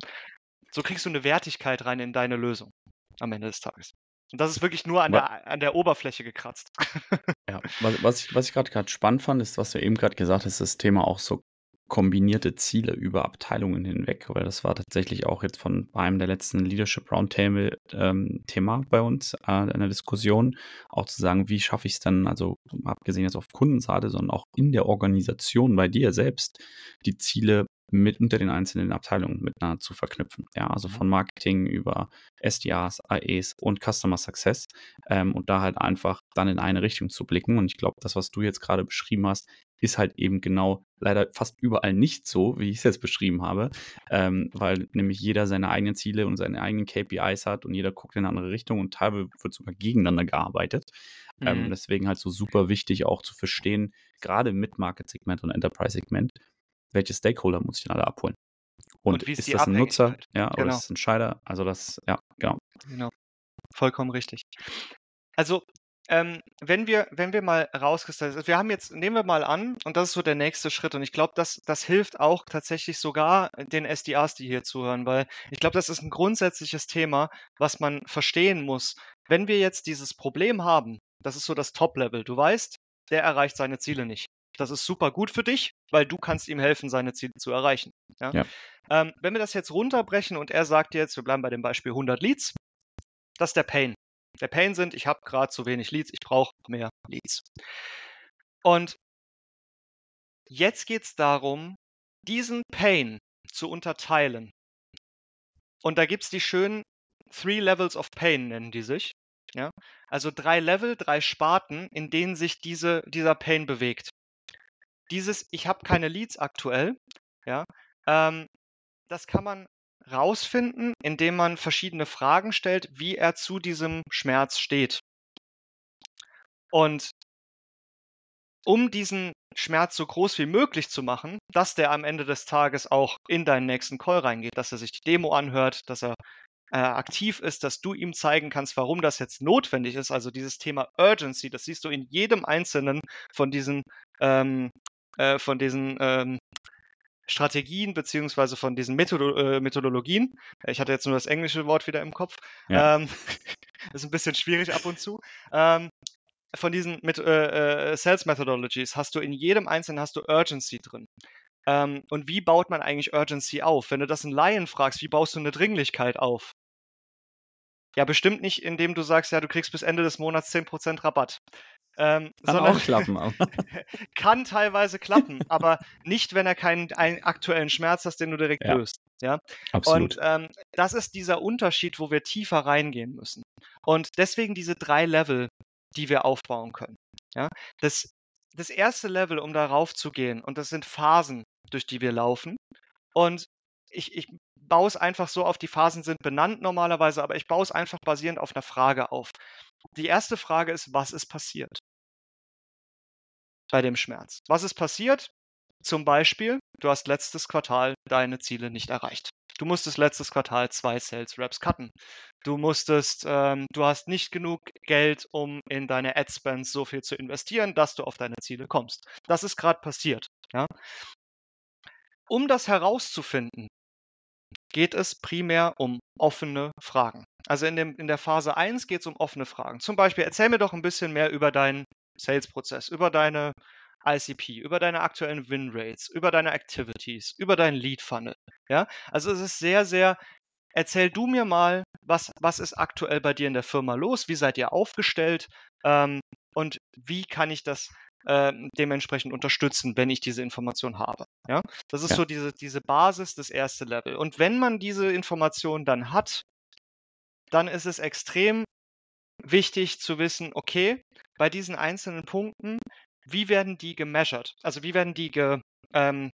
[SPEAKER 2] So kriegst du eine Wertigkeit rein in deine Lösung am Ende des Tages. Und das ist wirklich nur an, der, an der Oberfläche gekratzt.
[SPEAKER 1] ja, was, was ich, was ich gerade spannend fand, ist, was du eben gerade gesagt hast, das Thema auch so kombinierte Ziele über Abteilungen hinweg, weil das war tatsächlich auch jetzt von einem der letzten Leadership Roundtable ähm, Thema bei uns äh, in der Diskussion, auch zu sagen, wie schaffe ich es dann, also abgesehen jetzt auf Kundenseite, sondern auch in der Organisation bei dir selbst, die Ziele mit unter den einzelnen Abteilungen miteinander zu verknüpfen. Ja, also mhm. von Marketing über SDRs, AEs und Customer Success ähm, und da halt einfach dann in eine Richtung zu blicken. Und ich glaube, das, was du jetzt gerade beschrieben hast, ist halt eben genau leider fast überall nicht so, wie ich es jetzt beschrieben habe, ähm, weil nämlich jeder seine eigenen Ziele und seine eigenen KPIs hat und jeder guckt in eine andere Richtung und teilweise wird sogar gegeneinander gearbeitet. Ähm, mhm. Ähm, deswegen halt so super wichtig auch zu verstehen, gerade mit Market-Segment und Enterprise-Segment, welche Stakeholder muss ich denn alle abholen? Und, und ist, ist das ein Nutzer, ja, oder genau. ist es ein Entscheider? Also das, ja, genau.
[SPEAKER 2] Genau. Vollkommen richtig. Also ähm, wenn wir, wenn wir mal rauskristallisieren, also wir haben jetzt, nehmen wir mal an, und das ist so der nächste Schritt, und ich glaube, das, das hilft auch tatsächlich sogar den SDAs, die hier zuhören, weil ich glaube, das ist ein grundsätzliches Thema, was man verstehen muss. Wenn wir jetzt dieses Problem haben, das ist so das Top-Level, du weißt, der erreicht seine Ziele nicht. Das ist super gut für dich, weil du kannst ihm helfen, seine Ziele zu erreichen. Ja? Ja. Ähm, wenn wir das jetzt runterbrechen und er sagt jetzt, wir bleiben bei dem Beispiel 100 Leads, das ist der Pain. Der Pain sind, ich habe gerade zu wenig Leads, ich brauche mehr Leads. Und jetzt geht es darum, diesen Pain zu unterteilen. Und da gibt es die schönen Three Levels of Pain, nennen die sich. Ja? Also drei Level, drei Sparten, in denen sich diese, dieser Pain bewegt dieses, ich habe keine Leads aktuell, ja, ähm, das kann man rausfinden, indem man verschiedene Fragen stellt, wie er zu diesem Schmerz steht. Und um diesen Schmerz so groß wie möglich zu machen, dass der am Ende des Tages auch in deinen nächsten Call reingeht, dass er sich die Demo anhört, dass er äh, aktiv ist, dass du ihm zeigen kannst, warum das jetzt notwendig ist. Also dieses Thema Urgency, das siehst du in jedem einzelnen von diesen ähm, äh, von diesen ähm, Strategien beziehungsweise von diesen Methodo äh, Methodologien. Ich hatte jetzt nur das englische Wort wieder im Kopf. Ja. Ähm, ist ein bisschen schwierig ab und zu. Ähm, von diesen mit, äh, äh, Sales Methodologies hast du in jedem einzelnen hast du Urgency drin. Ähm, und wie baut man eigentlich Urgency auf? Wenn du das in Laien fragst, wie baust du eine Dringlichkeit auf? Ja, bestimmt nicht, indem du sagst, ja, du kriegst bis Ende des Monats 10% Rabatt.
[SPEAKER 1] Ähm, kann auch klappen.
[SPEAKER 2] Kann teilweise klappen, aber nicht, wenn er keinen aktuellen Schmerz hat, den du direkt ja. löst. Ja, absolut. Und ähm, das ist dieser Unterschied, wo wir tiefer reingehen müssen. Und deswegen diese drei Level, die wir aufbauen können. Ja, das, das erste Level, um darauf zu gehen, und das sind Phasen, durch die wir laufen. Und ich, ich baue es einfach so auf, die Phasen sind benannt normalerweise, aber ich baue es einfach basierend auf einer Frage auf. Die erste Frage ist, was ist passiert bei dem Schmerz? Was ist passiert? Zum Beispiel, du hast letztes Quartal deine Ziele nicht erreicht. Du musstest letztes Quartal zwei Sales Reps cutten. Du musstest, ähm, du hast nicht genug Geld, um in deine Ad Spends so viel zu investieren, dass du auf deine Ziele kommst. Das ist gerade passiert. Ja? Um das herauszufinden, geht es primär um offene Fragen. Also in, dem, in der Phase 1 geht es um offene Fragen. Zum Beispiel, erzähl mir doch ein bisschen mehr über deinen Sales-Prozess, über deine ICP, über deine aktuellen Win-Rates, über deine Activities, über deinen Lead-Funnel. Ja? Also es ist sehr, sehr, erzähl du mir mal, was, was ist aktuell bei dir in der Firma los, wie seid ihr aufgestellt ähm, und wie kann ich das äh, dementsprechend unterstützen, wenn ich diese Information habe. Ja? Das ist ja. so diese, diese Basis, das erste Level. Und wenn man diese Information dann hat, dann ist es extrem wichtig zu wissen, okay, bei diesen einzelnen Punkten, wie werden die gemeasured? Also wie werden die ge, ähm,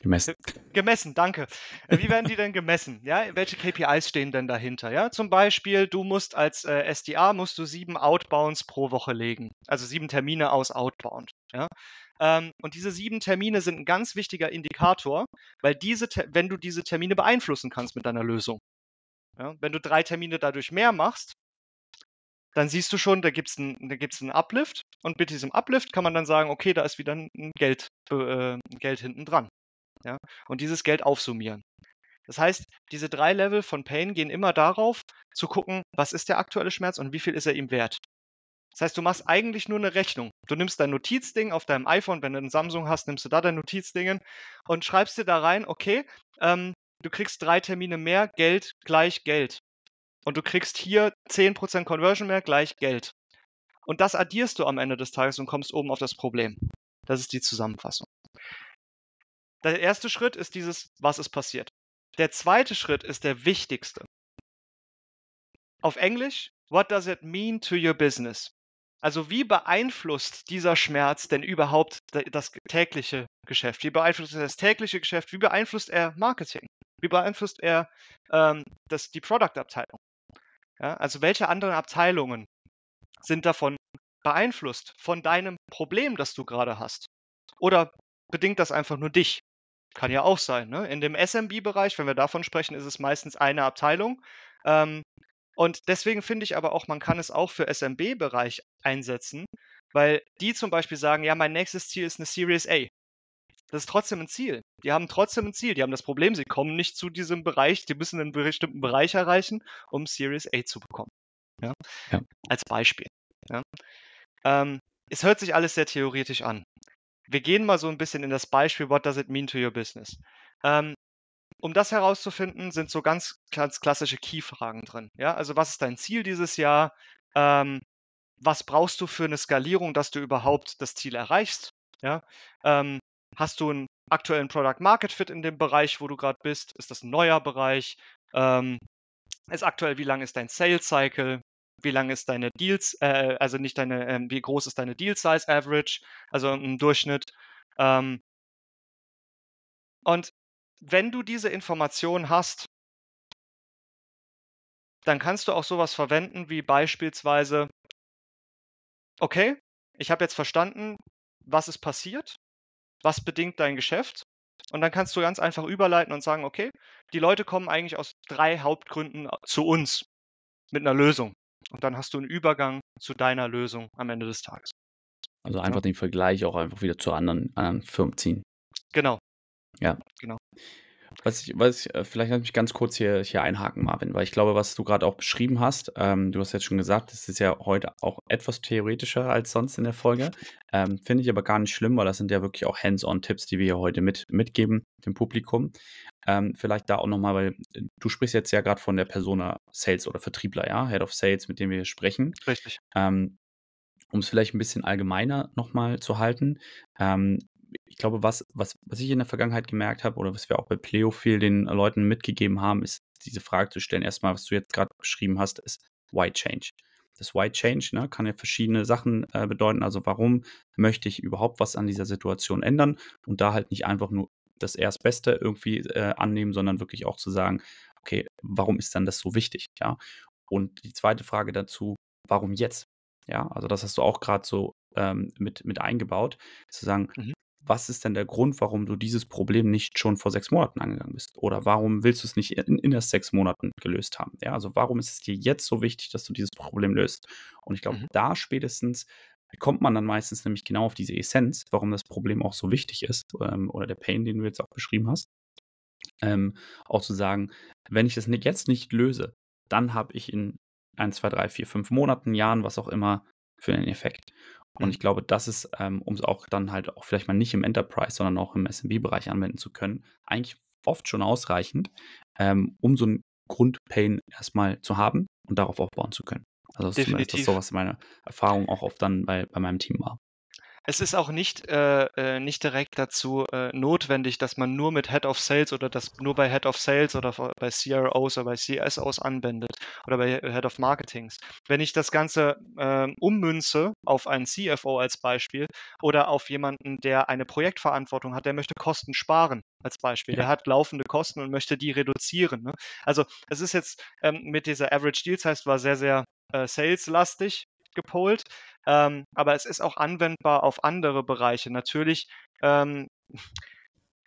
[SPEAKER 1] Gemessen.
[SPEAKER 2] Gemessen, danke. Äh, wie werden die denn gemessen? Ja, welche KPIs stehen denn dahinter? Ja, zum Beispiel, du musst als äh, SDA musst du sieben Outbounds pro Woche legen, also sieben Termine aus Outbound. Ja, ähm, und diese sieben Termine sind ein ganz wichtiger Indikator, weil diese, wenn du diese Termine beeinflussen kannst mit deiner Lösung. Ja, wenn du drei Termine dadurch mehr machst, dann siehst du schon, da gibt es einen, einen Uplift und mit diesem Uplift kann man dann sagen, okay, da ist wieder ein Geld, äh, Geld hinten dran. Ja? Und dieses Geld aufsummieren. Das heißt, diese drei Level von Pain gehen immer darauf, zu gucken, was ist der aktuelle Schmerz und wie viel ist er ihm wert. Das heißt, du machst eigentlich nur eine Rechnung. Du nimmst dein Notizding auf deinem iPhone, wenn du ein Samsung hast, nimmst du da dein Notizding und schreibst dir da rein, okay, ähm, du kriegst drei Termine mehr, Geld gleich Geld. Und du kriegst hier 10% Conversion mehr gleich Geld. Und das addierst du am Ende des Tages und kommst oben auf das Problem. Das ist die Zusammenfassung. Der erste Schritt ist dieses, was ist passiert. Der zweite Schritt ist der wichtigste. Auf Englisch, what does it mean to your business? Also wie beeinflusst dieser Schmerz denn überhaupt das tägliche Geschäft? Wie beeinflusst er das tägliche Geschäft? Wie beeinflusst er Marketing? Wie beeinflusst er ähm, das, die Product-Abteilung? Ja, also welche anderen Abteilungen sind davon beeinflusst von deinem Problem, das du gerade hast? Oder bedingt das einfach nur dich? Kann ja auch sein. Ne? In dem SMB-Bereich, wenn wir davon sprechen, ist es meistens eine Abteilung. Ähm, und deswegen finde ich aber auch, man kann es auch für SMB-Bereich einsetzen, weil die zum Beispiel sagen, ja, mein nächstes Ziel ist eine Series A. Das ist trotzdem ein Ziel. Die haben trotzdem ein Ziel. Die haben das Problem, sie kommen nicht zu diesem Bereich, die müssen einen bestimmten Bereich erreichen, um Series A zu bekommen. Ja? Ja. Als Beispiel. Ja? Ähm, es hört sich alles sehr theoretisch an. Wir gehen mal so ein bisschen in das Beispiel, what does it mean to your business? Ähm, um das herauszufinden, sind so ganz, ganz klassische Key-Fragen drin. Ja? Also was ist dein Ziel dieses Jahr? Ähm, was brauchst du für eine Skalierung, dass du überhaupt das Ziel erreichst? Ja? Ähm, hast du einen aktuellen Product Market Fit in dem Bereich, wo du gerade bist? Ist das ein neuer Bereich? Ähm, ist aktuell, wie lang ist dein Sales Cycle? Wie lang ist deine Deals, äh, also nicht deine, äh, wie groß ist deine Deal Size Average, also im Durchschnitt? Ähm, und wenn du diese Information hast, dann kannst du auch sowas verwenden wie beispielsweise, okay, ich habe jetzt verstanden, was ist passiert, was bedingt dein Geschäft und dann kannst du ganz einfach überleiten und sagen, okay, die Leute kommen eigentlich aus drei Hauptgründen zu uns mit einer Lösung. Und dann hast du einen Übergang zu deiner Lösung am Ende des Tages.
[SPEAKER 1] Also einfach ja. den Vergleich auch einfach wieder zu anderen, anderen Firmen ziehen.
[SPEAKER 2] Genau.
[SPEAKER 1] Ja. Genau. Was ich, was ich, äh, vielleicht lass mich ganz kurz hier, hier einhaken, Marvin, weil ich glaube, was du gerade auch beschrieben hast, ähm, du hast jetzt schon gesagt, es ist ja heute auch etwas theoretischer als sonst in der Folge. Ähm, Finde ich aber gar nicht schlimm, weil das sind ja wirklich auch Hands-on-Tipps, die wir hier heute mit, mitgeben, dem Publikum. Ähm, vielleicht da auch nochmal, weil äh, du sprichst jetzt ja gerade von der Persona Sales oder Vertriebler, ja, Head of Sales, mit dem wir hier sprechen.
[SPEAKER 2] Richtig.
[SPEAKER 1] Ähm, um es vielleicht ein bisschen allgemeiner nochmal zu halten. Ähm, ich glaube, was, was, was ich in der Vergangenheit gemerkt habe oder was wir auch bei Pleo viel den Leuten mitgegeben haben, ist diese Frage zu stellen, erstmal, was du jetzt gerade beschrieben hast, ist Why Change? Das Why Change ne, kann ja verschiedene Sachen äh, bedeuten. Also warum möchte ich überhaupt was an dieser Situation ändern und da halt nicht einfach nur das Erstbeste irgendwie äh, annehmen, sondern wirklich auch zu sagen, okay, warum ist dann das so wichtig? Ja. Und die zweite Frage dazu, warum jetzt? Ja, also das hast du auch gerade so ähm, mit, mit eingebaut, zu sagen, mhm was ist denn der Grund, warum du dieses Problem nicht schon vor sechs Monaten angegangen bist? Oder warum willst du es nicht in, in erst sechs Monaten gelöst haben? Ja, also warum ist es dir jetzt so wichtig, dass du dieses Problem löst? Und ich glaube, mhm. da spätestens kommt man dann meistens nämlich genau auf diese Essenz, warum das Problem auch so wichtig ist, ähm, oder der Pain, den du jetzt auch beschrieben hast. Ähm, auch zu sagen, wenn ich das nicht, jetzt nicht löse, dann habe ich in ein, zwei, drei, vier, fünf Monaten, Jahren, was auch immer, für einen Effekt. Und mhm. ich glaube, das ist, ähm, um es auch dann halt auch vielleicht mal nicht im Enterprise, sondern auch im SMB-Bereich anwenden zu können, eigentlich oft schon ausreichend, ähm, um so einen Grundpain erstmal zu haben und darauf aufbauen zu können. Also das ist das so, was meine Erfahrung auch oft dann bei, bei meinem Team war.
[SPEAKER 2] Es ist auch nicht, äh, äh, nicht direkt dazu äh, notwendig, dass man nur mit Head of Sales oder das nur bei Head of Sales oder bei CROs oder bei CSOs anwendet oder bei Head of Marketings. Wenn ich das Ganze ähm, ummünze auf einen CFO als Beispiel oder auf jemanden, der eine Projektverantwortung hat, der möchte Kosten sparen als Beispiel. Ja. Der hat laufende Kosten und möchte die reduzieren. Ne? Also es ist jetzt ähm, mit dieser Average Deal Size war sehr, sehr äh, sales-lastig gepolt. Ähm, aber es ist auch anwendbar auf andere Bereiche. Natürlich ähm,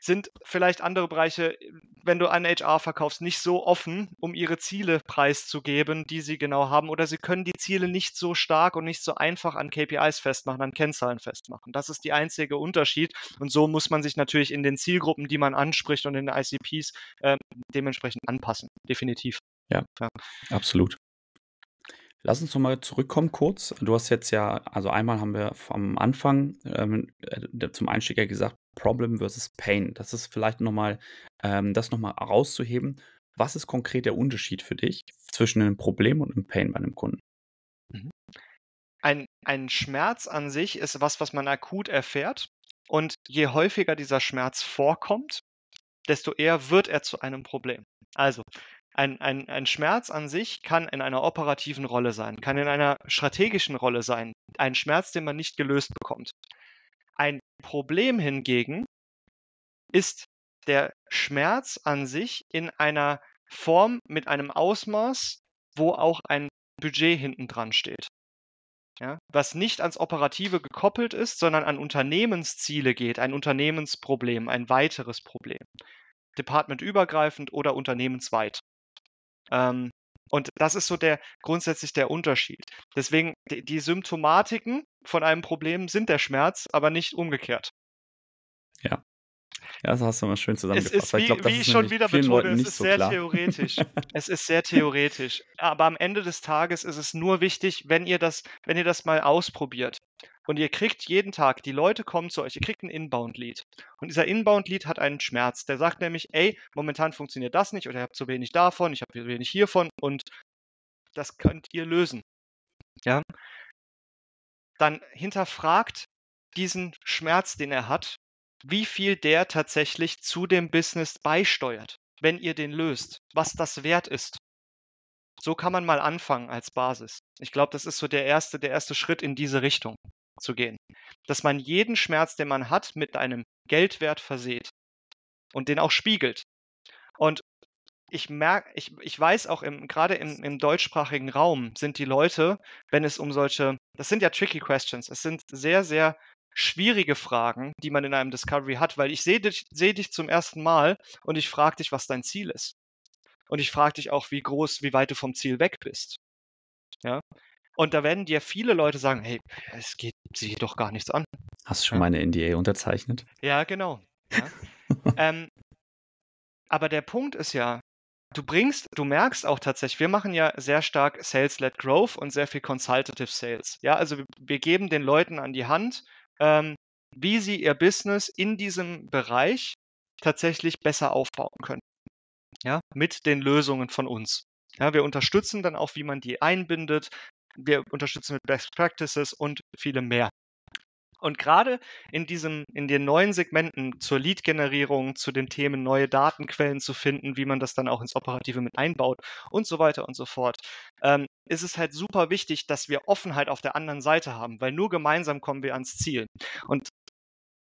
[SPEAKER 2] sind vielleicht andere Bereiche, wenn du an HR verkaufst, nicht so offen, um ihre Ziele preiszugeben, die sie genau haben. Oder sie können die Ziele nicht so stark und nicht so einfach an KPIs festmachen, an Kennzahlen festmachen. Das ist der einzige Unterschied. Und so muss man sich natürlich in den Zielgruppen, die man anspricht und in den ICPs äh, dementsprechend anpassen. Definitiv.
[SPEAKER 1] Ja, ja. absolut. Lass uns nochmal zurückkommen kurz. Du hast jetzt ja, also einmal haben wir am Anfang ähm, äh, zum Einstieg ja gesagt, Problem versus Pain. Das ist vielleicht nochmal, ähm, das nochmal rauszuheben. Was ist konkret der Unterschied für dich zwischen einem Problem und einem Pain bei einem Kunden?
[SPEAKER 2] Mhm. Ein, ein Schmerz an sich ist was, was man akut erfährt. Und je häufiger dieser Schmerz vorkommt, desto eher wird er zu einem Problem. Also, ein, ein, ein Schmerz an sich kann in einer operativen Rolle sein, kann in einer strategischen Rolle sein. Ein Schmerz, den man nicht gelöst bekommt. Ein Problem hingegen ist der Schmerz an sich in einer Form mit einem Ausmaß, wo auch ein Budget hinten dran steht. Ja, was nicht ans Operative gekoppelt ist, sondern an Unternehmensziele geht, ein Unternehmensproblem, ein weiteres Problem. Departmentübergreifend oder unternehmensweit. Ähm, und das ist so der grundsätzlich der Unterschied. Deswegen, die, die Symptomatiken von einem Problem sind der Schmerz, aber nicht umgekehrt.
[SPEAKER 1] Ja. Ja, das hast du mal schön zusammengefasst.
[SPEAKER 2] Es ist, wie, glaub, wie ich schon wieder betone, es ist so sehr klar. theoretisch. es ist sehr theoretisch. Aber am Ende des Tages ist es nur wichtig, wenn ihr das, wenn ihr das mal ausprobiert. Und ihr kriegt jeden Tag, die Leute kommen zu euch, ihr kriegt ein Inbound-Lead. Und dieser Inbound-Lead hat einen Schmerz. Der sagt nämlich, ey, momentan funktioniert das nicht oder ich habe zu wenig davon, ich habe zu wenig hiervon und das könnt ihr lösen. Ja. Dann hinterfragt diesen Schmerz, den er hat, wie viel der tatsächlich zu dem Business beisteuert, wenn ihr den löst, was das wert ist. So kann man mal anfangen als Basis. Ich glaube, das ist so der erste, der erste Schritt in diese Richtung zu gehen. Dass man jeden Schmerz, den man hat, mit einem Geldwert verseht und den auch spiegelt. Und ich merke, ich, ich weiß auch im, gerade im, im deutschsprachigen Raum sind die Leute, wenn es um solche, das sind ja tricky questions, es sind sehr, sehr schwierige Fragen, die man in einem Discovery hat, weil ich sehe dich, seh dich zum ersten Mal und ich frage dich, was dein Ziel ist. Und ich frage dich auch, wie groß, wie weit du vom Ziel weg bist. Ja. Und da werden dir viele Leute sagen, hey, es geht sie doch gar nichts an.
[SPEAKER 1] Hast du schon ja? meine NDA unterzeichnet?
[SPEAKER 2] Ja, genau. Ja. ähm, aber der Punkt ist ja, du bringst, du merkst auch tatsächlich, wir machen ja sehr stark Sales-led Growth und sehr viel Consultative Sales. Ja, also wir, wir geben den Leuten an die Hand, ähm, wie sie ihr Business in diesem Bereich tatsächlich besser aufbauen können. Ja, mit den Lösungen von uns. Ja, wir unterstützen dann auch, wie man die einbindet, wir unterstützen mit Best Practices und viele mehr. Und gerade in diesem, in den neuen Segmenten zur Lead-Generierung, zu den Themen neue Datenquellen zu finden, wie man das dann auch ins Operative mit einbaut und so weiter und so fort, ähm, ist es halt super wichtig, dass wir Offenheit auf der anderen Seite haben, weil nur gemeinsam kommen wir ans Ziel. Und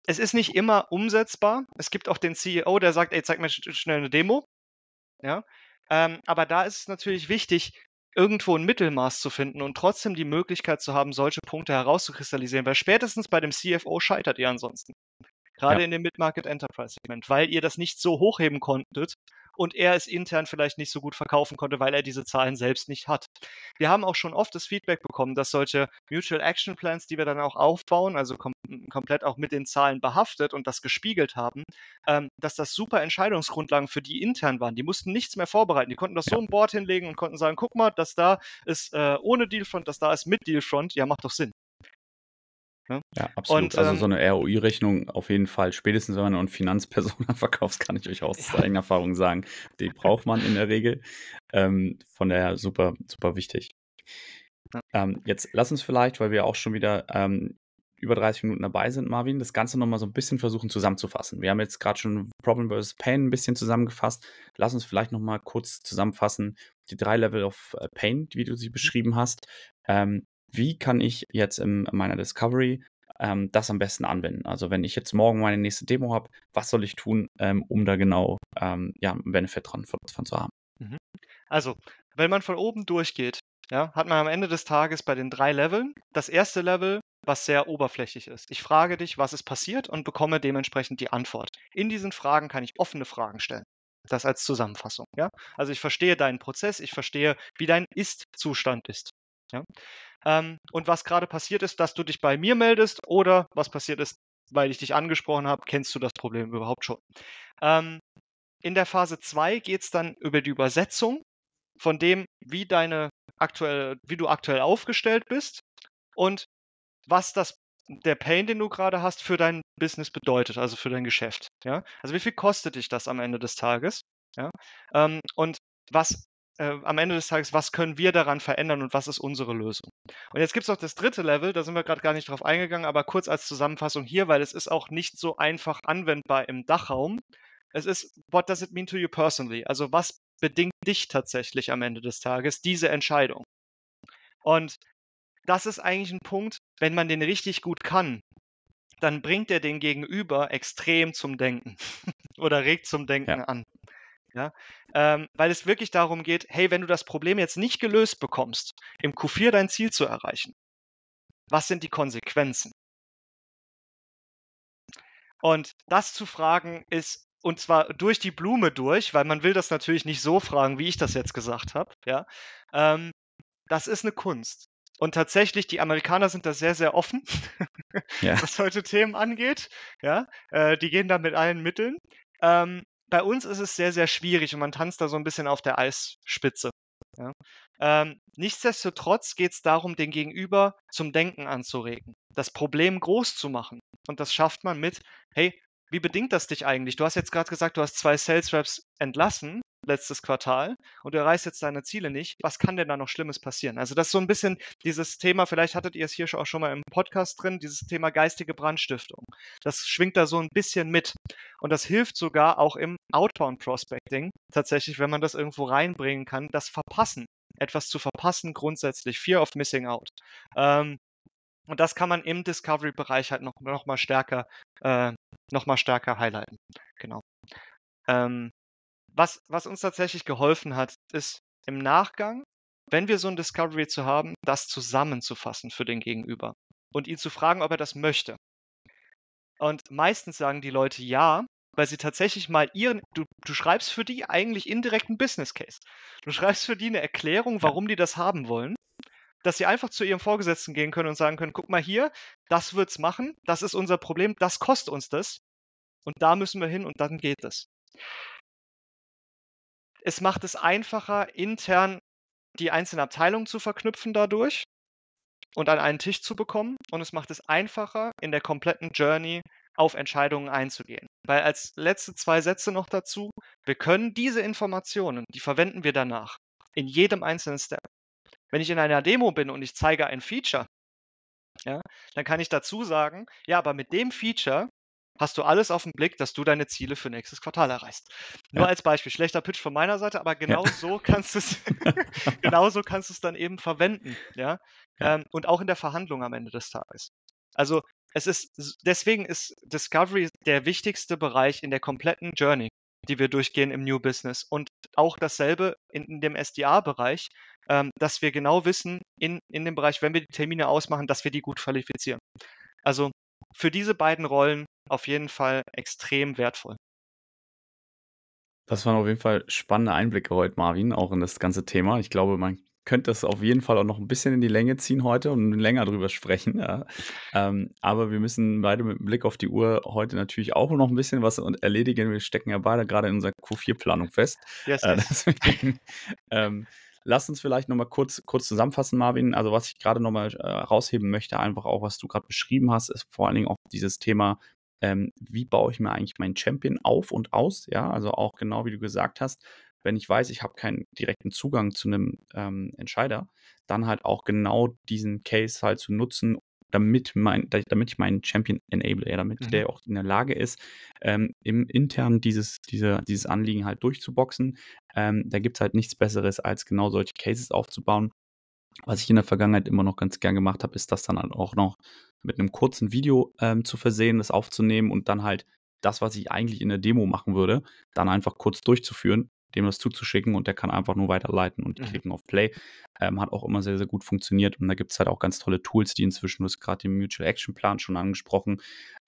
[SPEAKER 2] es ist nicht immer umsetzbar. Es gibt auch den CEO, der sagt, ey, zeig mir schnell eine Demo. Ja. Ähm, aber da ist es natürlich wichtig, irgendwo ein Mittelmaß zu finden und trotzdem die Möglichkeit zu haben, solche Punkte herauszukristallisieren, weil spätestens bei dem CFO scheitert ihr ansonsten. Gerade ja. in dem Mid-Market Enterprise Segment, weil ihr das nicht so hochheben konntet, und er es intern vielleicht nicht so gut verkaufen konnte, weil er diese Zahlen selbst nicht hat. Wir haben auch schon oft das Feedback bekommen, dass solche Mutual Action Plans, die wir dann auch aufbauen, also kom komplett auch mit den Zahlen behaftet und das gespiegelt haben, ähm, dass das super Entscheidungsgrundlagen für die intern waren. Die mussten nichts mehr vorbereiten. Die konnten das ja. so ein Board hinlegen und konnten sagen, guck mal, das da ist äh, ohne Dealfront, das da ist mit Dealfront. Ja, macht doch Sinn.
[SPEAKER 1] Ne? Ja, absolut. Und, also ähm, so eine ROI-Rechnung auf jeden Fall, spätestens wenn man eine Finanzperson verkauft, kann ich euch aus ja. eigener Erfahrung sagen, die braucht man in der Regel. Ähm, von daher super, super wichtig. Ja. Ähm, jetzt lass uns vielleicht, weil wir auch schon wieder ähm, über 30 Minuten dabei sind, Marvin, das Ganze nochmal so ein bisschen versuchen zusammenzufassen. Wir haben jetzt gerade schon Problem vs. Pain ein bisschen zusammengefasst. Lass uns vielleicht nochmal kurz zusammenfassen, die drei Level of äh, Pain, wie du sie beschrieben hast. Ähm, wie kann ich jetzt in meiner Discovery ähm, das am besten anwenden? Also wenn ich jetzt morgen meine nächste Demo habe, was soll ich tun, ähm, um da genau ähm, ja, einen Benefit dran von, von zu haben?
[SPEAKER 2] Mhm. Also, wenn man von oben durchgeht, ja, hat man am Ende des Tages bei den drei Leveln das erste Level, was sehr oberflächlich ist. Ich frage dich, was ist passiert und bekomme dementsprechend die Antwort. In diesen Fragen kann ich offene Fragen stellen. Das als Zusammenfassung. Ja? Also ich verstehe deinen Prozess, ich verstehe, wie dein Ist-Zustand ist. Ja? Ähm, und was gerade passiert ist, dass du dich bei mir meldest oder was passiert ist, weil ich dich angesprochen habe, kennst du das Problem überhaupt schon. Ähm, in der Phase 2 geht es dann über die Übersetzung von dem, wie deine aktuell, wie du aktuell aufgestellt bist und was das der Pain, den du gerade hast, für dein Business bedeutet, also für dein Geschäft. Ja? Also wie viel kostet dich das am Ende des Tages? Ja? Ähm, und was äh, am Ende des Tages, was können wir daran verändern und was ist unsere Lösung? Und jetzt gibt es noch das dritte Level, da sind wir gerade gar nicht drauf eingegangen, aber kurz als Zusammenfassung hier, weil es ist auch nicht so einfach anwendbar im Dachraum. Es ist, what does it mean to you personally? Also was bedingt dich tatsächlich am Ende des Tages, diese Entscheidung. Und das ist eigentlich ein Punkt, wenn man den richtig gut kann, dann bringt er den Gegenüber extrem zum Denken oder regt zum Denken ja. an. Ja, ähm, weil es wirklich darum geht, hey, wenn du das Problem jetzt nicht gelöst bekommst, im Q4 dein Ziel zu erreichen, was sind die Konsequenzen? Und das zu fragen ist und zwar durch die Blume durch, weil man will das natürlich nicht so fragen, wie ich das jetzt gesagt habe. Ja, ähm, das ist eine Kunst. Und tatsächlich, die Amerikaner sind da sehr, sehr offen, ja. was solche Themen angeht. Ja, äh, die gehen da mit allen Mitteln. Ähm, bei uns ist es sehr, sehr schwierig und man tanzt da so ein bisschen auf der Eisspitze. Ja. Ähm, nichtsdestotrotz geht es darum, den Gegenüber zum Denken anzuregen, das Problem groß zu machen. Und das schafft man mit, hey, wie bedingt das dich eigentlich? Du hast jetzt gerade gesagt, du hast zwei Sales Reps entlassen letztes Quartal und du erreichst jetzt deine Ziele nicht. Was kann denn da noch Schlimmes passieren? Also das ist so ein bisschen dieses Thema, vielleicht hattet ihr es hier auch schon mal im Podcast drin, dieses Thema geistige Brandstiftung. Das schwingt da so ein bisschen mit und das hilft sogar auch im Outbound Prospecting tatsächlich, wenn man das irgendwo reinbringen kann, das Verpassen, etwas zu verpassen grundsätzlich, Fear of Missing Out. Ähm, und das kann man im Discovery-Bereich halt noch, noch mal stärker, äh, noch mal stärker highlighten. Genau. Ähm, was, was uns tatsächlich geholfen hat, ist im Nachgang, wenn wir so ein Discovery zu haben, das zusammenzufassen für den Gegenüber und ihn zu fragen, ob er das möchte. Und meistens sagen die Leute ja, weil sie tatsächlich mal ihren, du, du schreibst für die eigentlich indirekt einen Business Case. Du schreibst für die eine Erklärung, warum die das haben wollen dass sie einfach zu ihrem Vorgesetzten gehen können und sagen können, guck mal hier, das wird's machen, das ist unser Problem, das kostet uns das und da müssen wir hin und dann geht es. Es macht es einfacher, intern die einzelnen Abteilungen zu verknüpfen dadurch und an einen Tisch zu bekommen und es macht es einfacher, in der kompletten Journey auf Entscheidungen einzugehen. Weil als letzte zwei Sätze noch dazu, wir können diese Informationen, die verwenden wir danach in jedem einzelnen Step. Wenn ich in einer Demo bin und ich zeige ein Feature, ja, dann kann ich dazu sagen, ja, aber mit dem Feature hast du alles auf den Blick, dass du deine Ziele für nächstes Quartal erreichst. Nur ja. als Beispiel, schlechter Pitch von meiner Seite, aber genau ja. so kannst du es, genau so kannst du es dann eben verwenden, ja? Ähm, und auch in der Verhandlung am Ende des Tages. Also es ist, deswegen ist Discovery der wichtigste Bereich in der kompletten Journey die wir durchgehen im New Business. Und auch dasselbe in, in dem SDA-Bereich, ähm, dass wir genau wissen, in, in dem Bereich, wenn wir die Termine ausmachen, dass wir die gut qualifizieren. Also für diese beiden Rollen auf jeden Fall extrem wertvoll.
[SPEAKER 1] Das waren auf jeden Fall spannende Einblicke heute, Marvin, auch in das ganze Thema. Ich glaube, man könnte das auf jeden Fall auch noch ein bisschen in die Länge ziehen heute und länger drüber sprechen. Ja. Ähm, aber wir müssen beide mit Blick auf die Uhr heute natürlich auch noch ein bisschen was erledigen. Wir stecken ja beide gerade in unserer Q4-Planung fest. Yes, äh, deswegen, ähm, lass uns vielleicht nochmal kurz, kurz zusammenfassen, Marvin. Also, was ich gerade nochmal äh, rausheben möchte, einfach auch, was du gerade beschrieben hast, ist vor allen Dingen auch dieses Thema ähm, wie baue ich mir eigentlich meinen Champion auf und aus? Ja, also auch genau wie du gesagt hast, wenn ich weiß, ich habe keinen direkten Zugang zu einem ähm, Entscheider, dann halt auch genau diesen Case halt zu nutzen, damit, mein, damit ich meinen Champion enable, ja, damit mhm. der auch in der Lage ist, ähm, im intern dieses, diese, dieses Anliegen halt durchzuboxen. Ähm, da gibt es halt nichts Besseres, als genau solche Cases aufzubauen. Was ich in der Vergangenheit immer noch ganz gern gemacht habe, ist das dann halt auch noch mit einem kurzen Video ähm, zu versehen, das aufzunehmen und dann halt das, was ich eigentlich in der Demo machen würde, dann einfach kurz durchzuführen, dem das zuzuschicken und der kann einfach nur weiterleiten und mhm. klicken auf Play. Ähm, hat auch immer sehr, sehr gut funktioniert und da gibt es halt auch ganz tolle Tools, die inzwischen, du hast gerade den Mutual Action Plan schon angesprochen,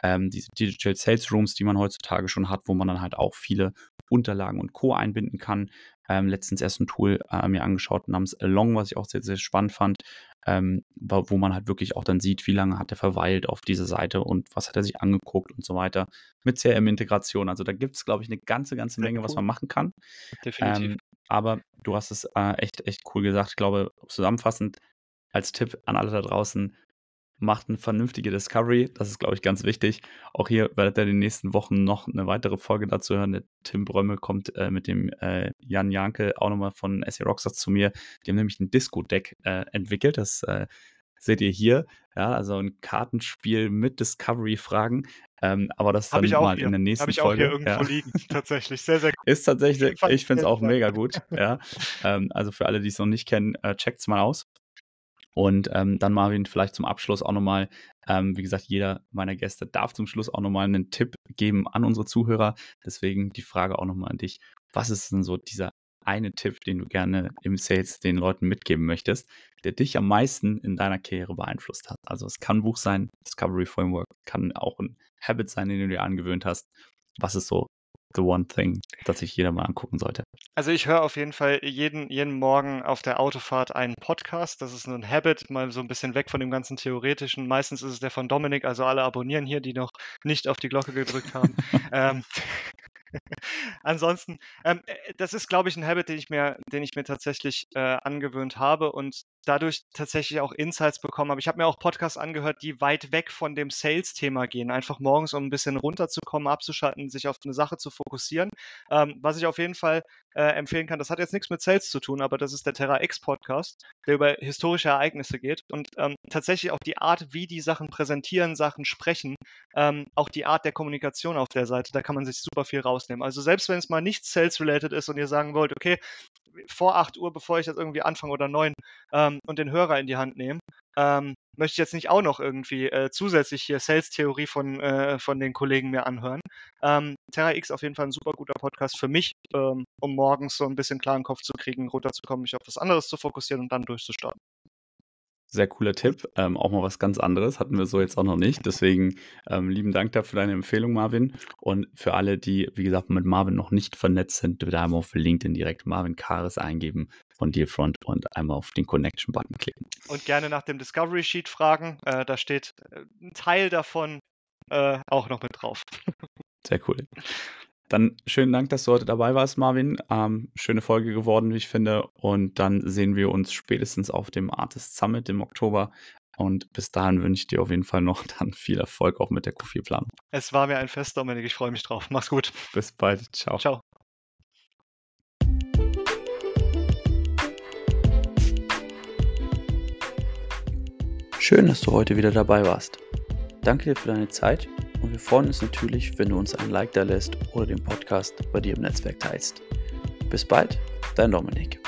[SPEAKER 1] ähm, diese Digital Sales Rooms, die man heutzutage schon hat, wo man dann halt auch viele Unterlagen und Co. einbinden kann. Ähm, letztens erst ein Tool äh, mir angeschaut namens Along, was ich auch sehr, sehr spannend fand, ähm, wo man halt wirklich auch dann sieht, wie lange hat er verweilt auf dieser Seite und was hat er sich angeguckt und so weiter. Mit CRM-Integration. Also da gibt es, glaube ich, eine ganze, ganze Menge, cool. was man machen kann. Definitiv. Ähm, aber du hast es äh, echt, echt cool gesagt. Ich glaube, zusammenfassend als Tipp an alle da draußen, macht eine vernünftige Discovery. Das ist, glaube ich, ganz wichtig. Auch hier werdet ihr in den nächsten Wochen noch eine weitere Folge dazu hören. Der Tim Brömmel kommt äh, mit dem äh, Jan Janke auch nochmal von SE Rockstars zu mir. Die haben nämlich ein Disco-Deck äh, entwickelt. Das äh, seht ihr hier. Ja, also ein Kartenspiel mit Discovery-Fragen. Ähm, aber das dann mal hier. in der nächsten Habe ich auch hier
[SPEAKER 2] irgendwo ja. liegen, tatsächlich. Sehr, sehr
[SPEAKER 1] gut. Ist tatsächlich, ich finde es auch mega gut. Ja. Ähm, also für alle, die es noch nicht kennen, äh, checkt es mal aus. Und ähm, dann Marvin, vielleicht zum Abschluss auch nochmal, ähm, wie gesagt, jeder meiner Gäste darf zum Schluss auch nochmal einen Tipp geben an unsere Zuhörer. Deswegen die Frage auch nochmal an dich. Was ist denn so dieser eine Tipp, den du gerne im Sales den Leuten mitgeben möchtest, der dich am meisten in deiner Karriere beeinflusst hat? Also es kann ein Buch sein, Discovery Framework, kann auch ein Habit sein, den du dir angewöhnt hast. Was ist so the one thing, das sich jeder mal angucken sollte?
[SPEAKER 2] Also ich höre auf jeden Fall jeden, jeden Morgen auf der Autofahrt einen Podcast. Das ist ein Habit, mal so ein bisschen weg von dem ganzen Theoretischen. Meistens ist es der von Dominik, also alle abonnieren hier, die noch nicht auf die Glocke gedrückt haben. ähm, Ansonsten, ähm, äh, das ist, glaube ich, ein Habit, den ich mir, den ich mir tatsächlich äh, angewöhnt habe und dadurch tatsächlich auch Insights bekommen habe. Ich habe mir auch Podcasts angehört, die weit weg von dem Sales-Thema gehen. Einfach morgens, um ein bisschen runterzukommen, abzuschalten, sich auf eine Sache zu fokussieren. Ähm, was ich auf jeden Fall äh, empfehlen kann, das hat jetzt nichts mit Sales zu tun, aber das ist der Terra X Podcast, der über historische Ereignisse geht und ähm, tatsächlich auch die Art, wie die Sachen präsentieren, Sachen sprechen, ähm, auch die Art der Kommunikation auf der Seite, da kann man sich super viel rausnehmen. Also selbst wenn es mal nicht Sales-related ist und ihr sagen wollt, okay, vor 8 Uhr, bevor ich jetzt irgendwie anfange oder 9 ähm, und den Hörer in die Hand nehme, ähm, möchte ich jetzt nicht auch noch irgendwie äh, zusätzlich hier Sales-Theorie von, äh, von den Kollegen mir anhören. Ähm, Terra X auf jeden Fall ein super guter Podcast für mich, ähm, um morgens so ein bisschen klaren Kopf zu kriegen, runterzukommen, mich auf was anderes zu fokussieren und dann durchzustarten.
[SPEAKER 1] Sehr cooler Tipp. Ähm, auch mal was ganz anderes. Hatten wir so jetzt auch noch nicht. Deswegen ähm, lieben Dank dafür deine Empfehlung, Marvin. Und für alle, die, wie gesagt, mit Marvin noch nicht vernetzt sind, bitte einmal auf LinkedIn direkt Marvin Kares eingeben von Dealfront und einmal auf den Connection-Button klicken.
[SPEAKER 2] Und gerne nach dem Discovery Sheet fragen. Äh, da steht äh, ein Teil davon äh, auch noch mit drauf.
[SPEAKER 1] Sehr cool. Dann schönen Dank, dass du heute dabei warst, Marvin. Ähm, schöne Folge geworden, wie ich finde. Und dann sehen wir uns spätestens auf dem Artist Summit im Oktober. Und bis dahin wünsche ich dir auf jeden Fall noch dann viel Erfolg auch mit der Q4-Planung.
[SPEAKER 2] Es war mir ein Fest, Dominik. Ich freue mich drauf. Mach's gut.
[SPEAKER 1] Bis bald. Ciao. Ciao. Schön, dass du heute wieder dabei warst. Danke dir für deine Zeit und wir freuen uns natürlich, wenn du uns ein Like da lässt oder den Podcast bei dir im Netzwerk teilst. Bis bald, dein Dominik.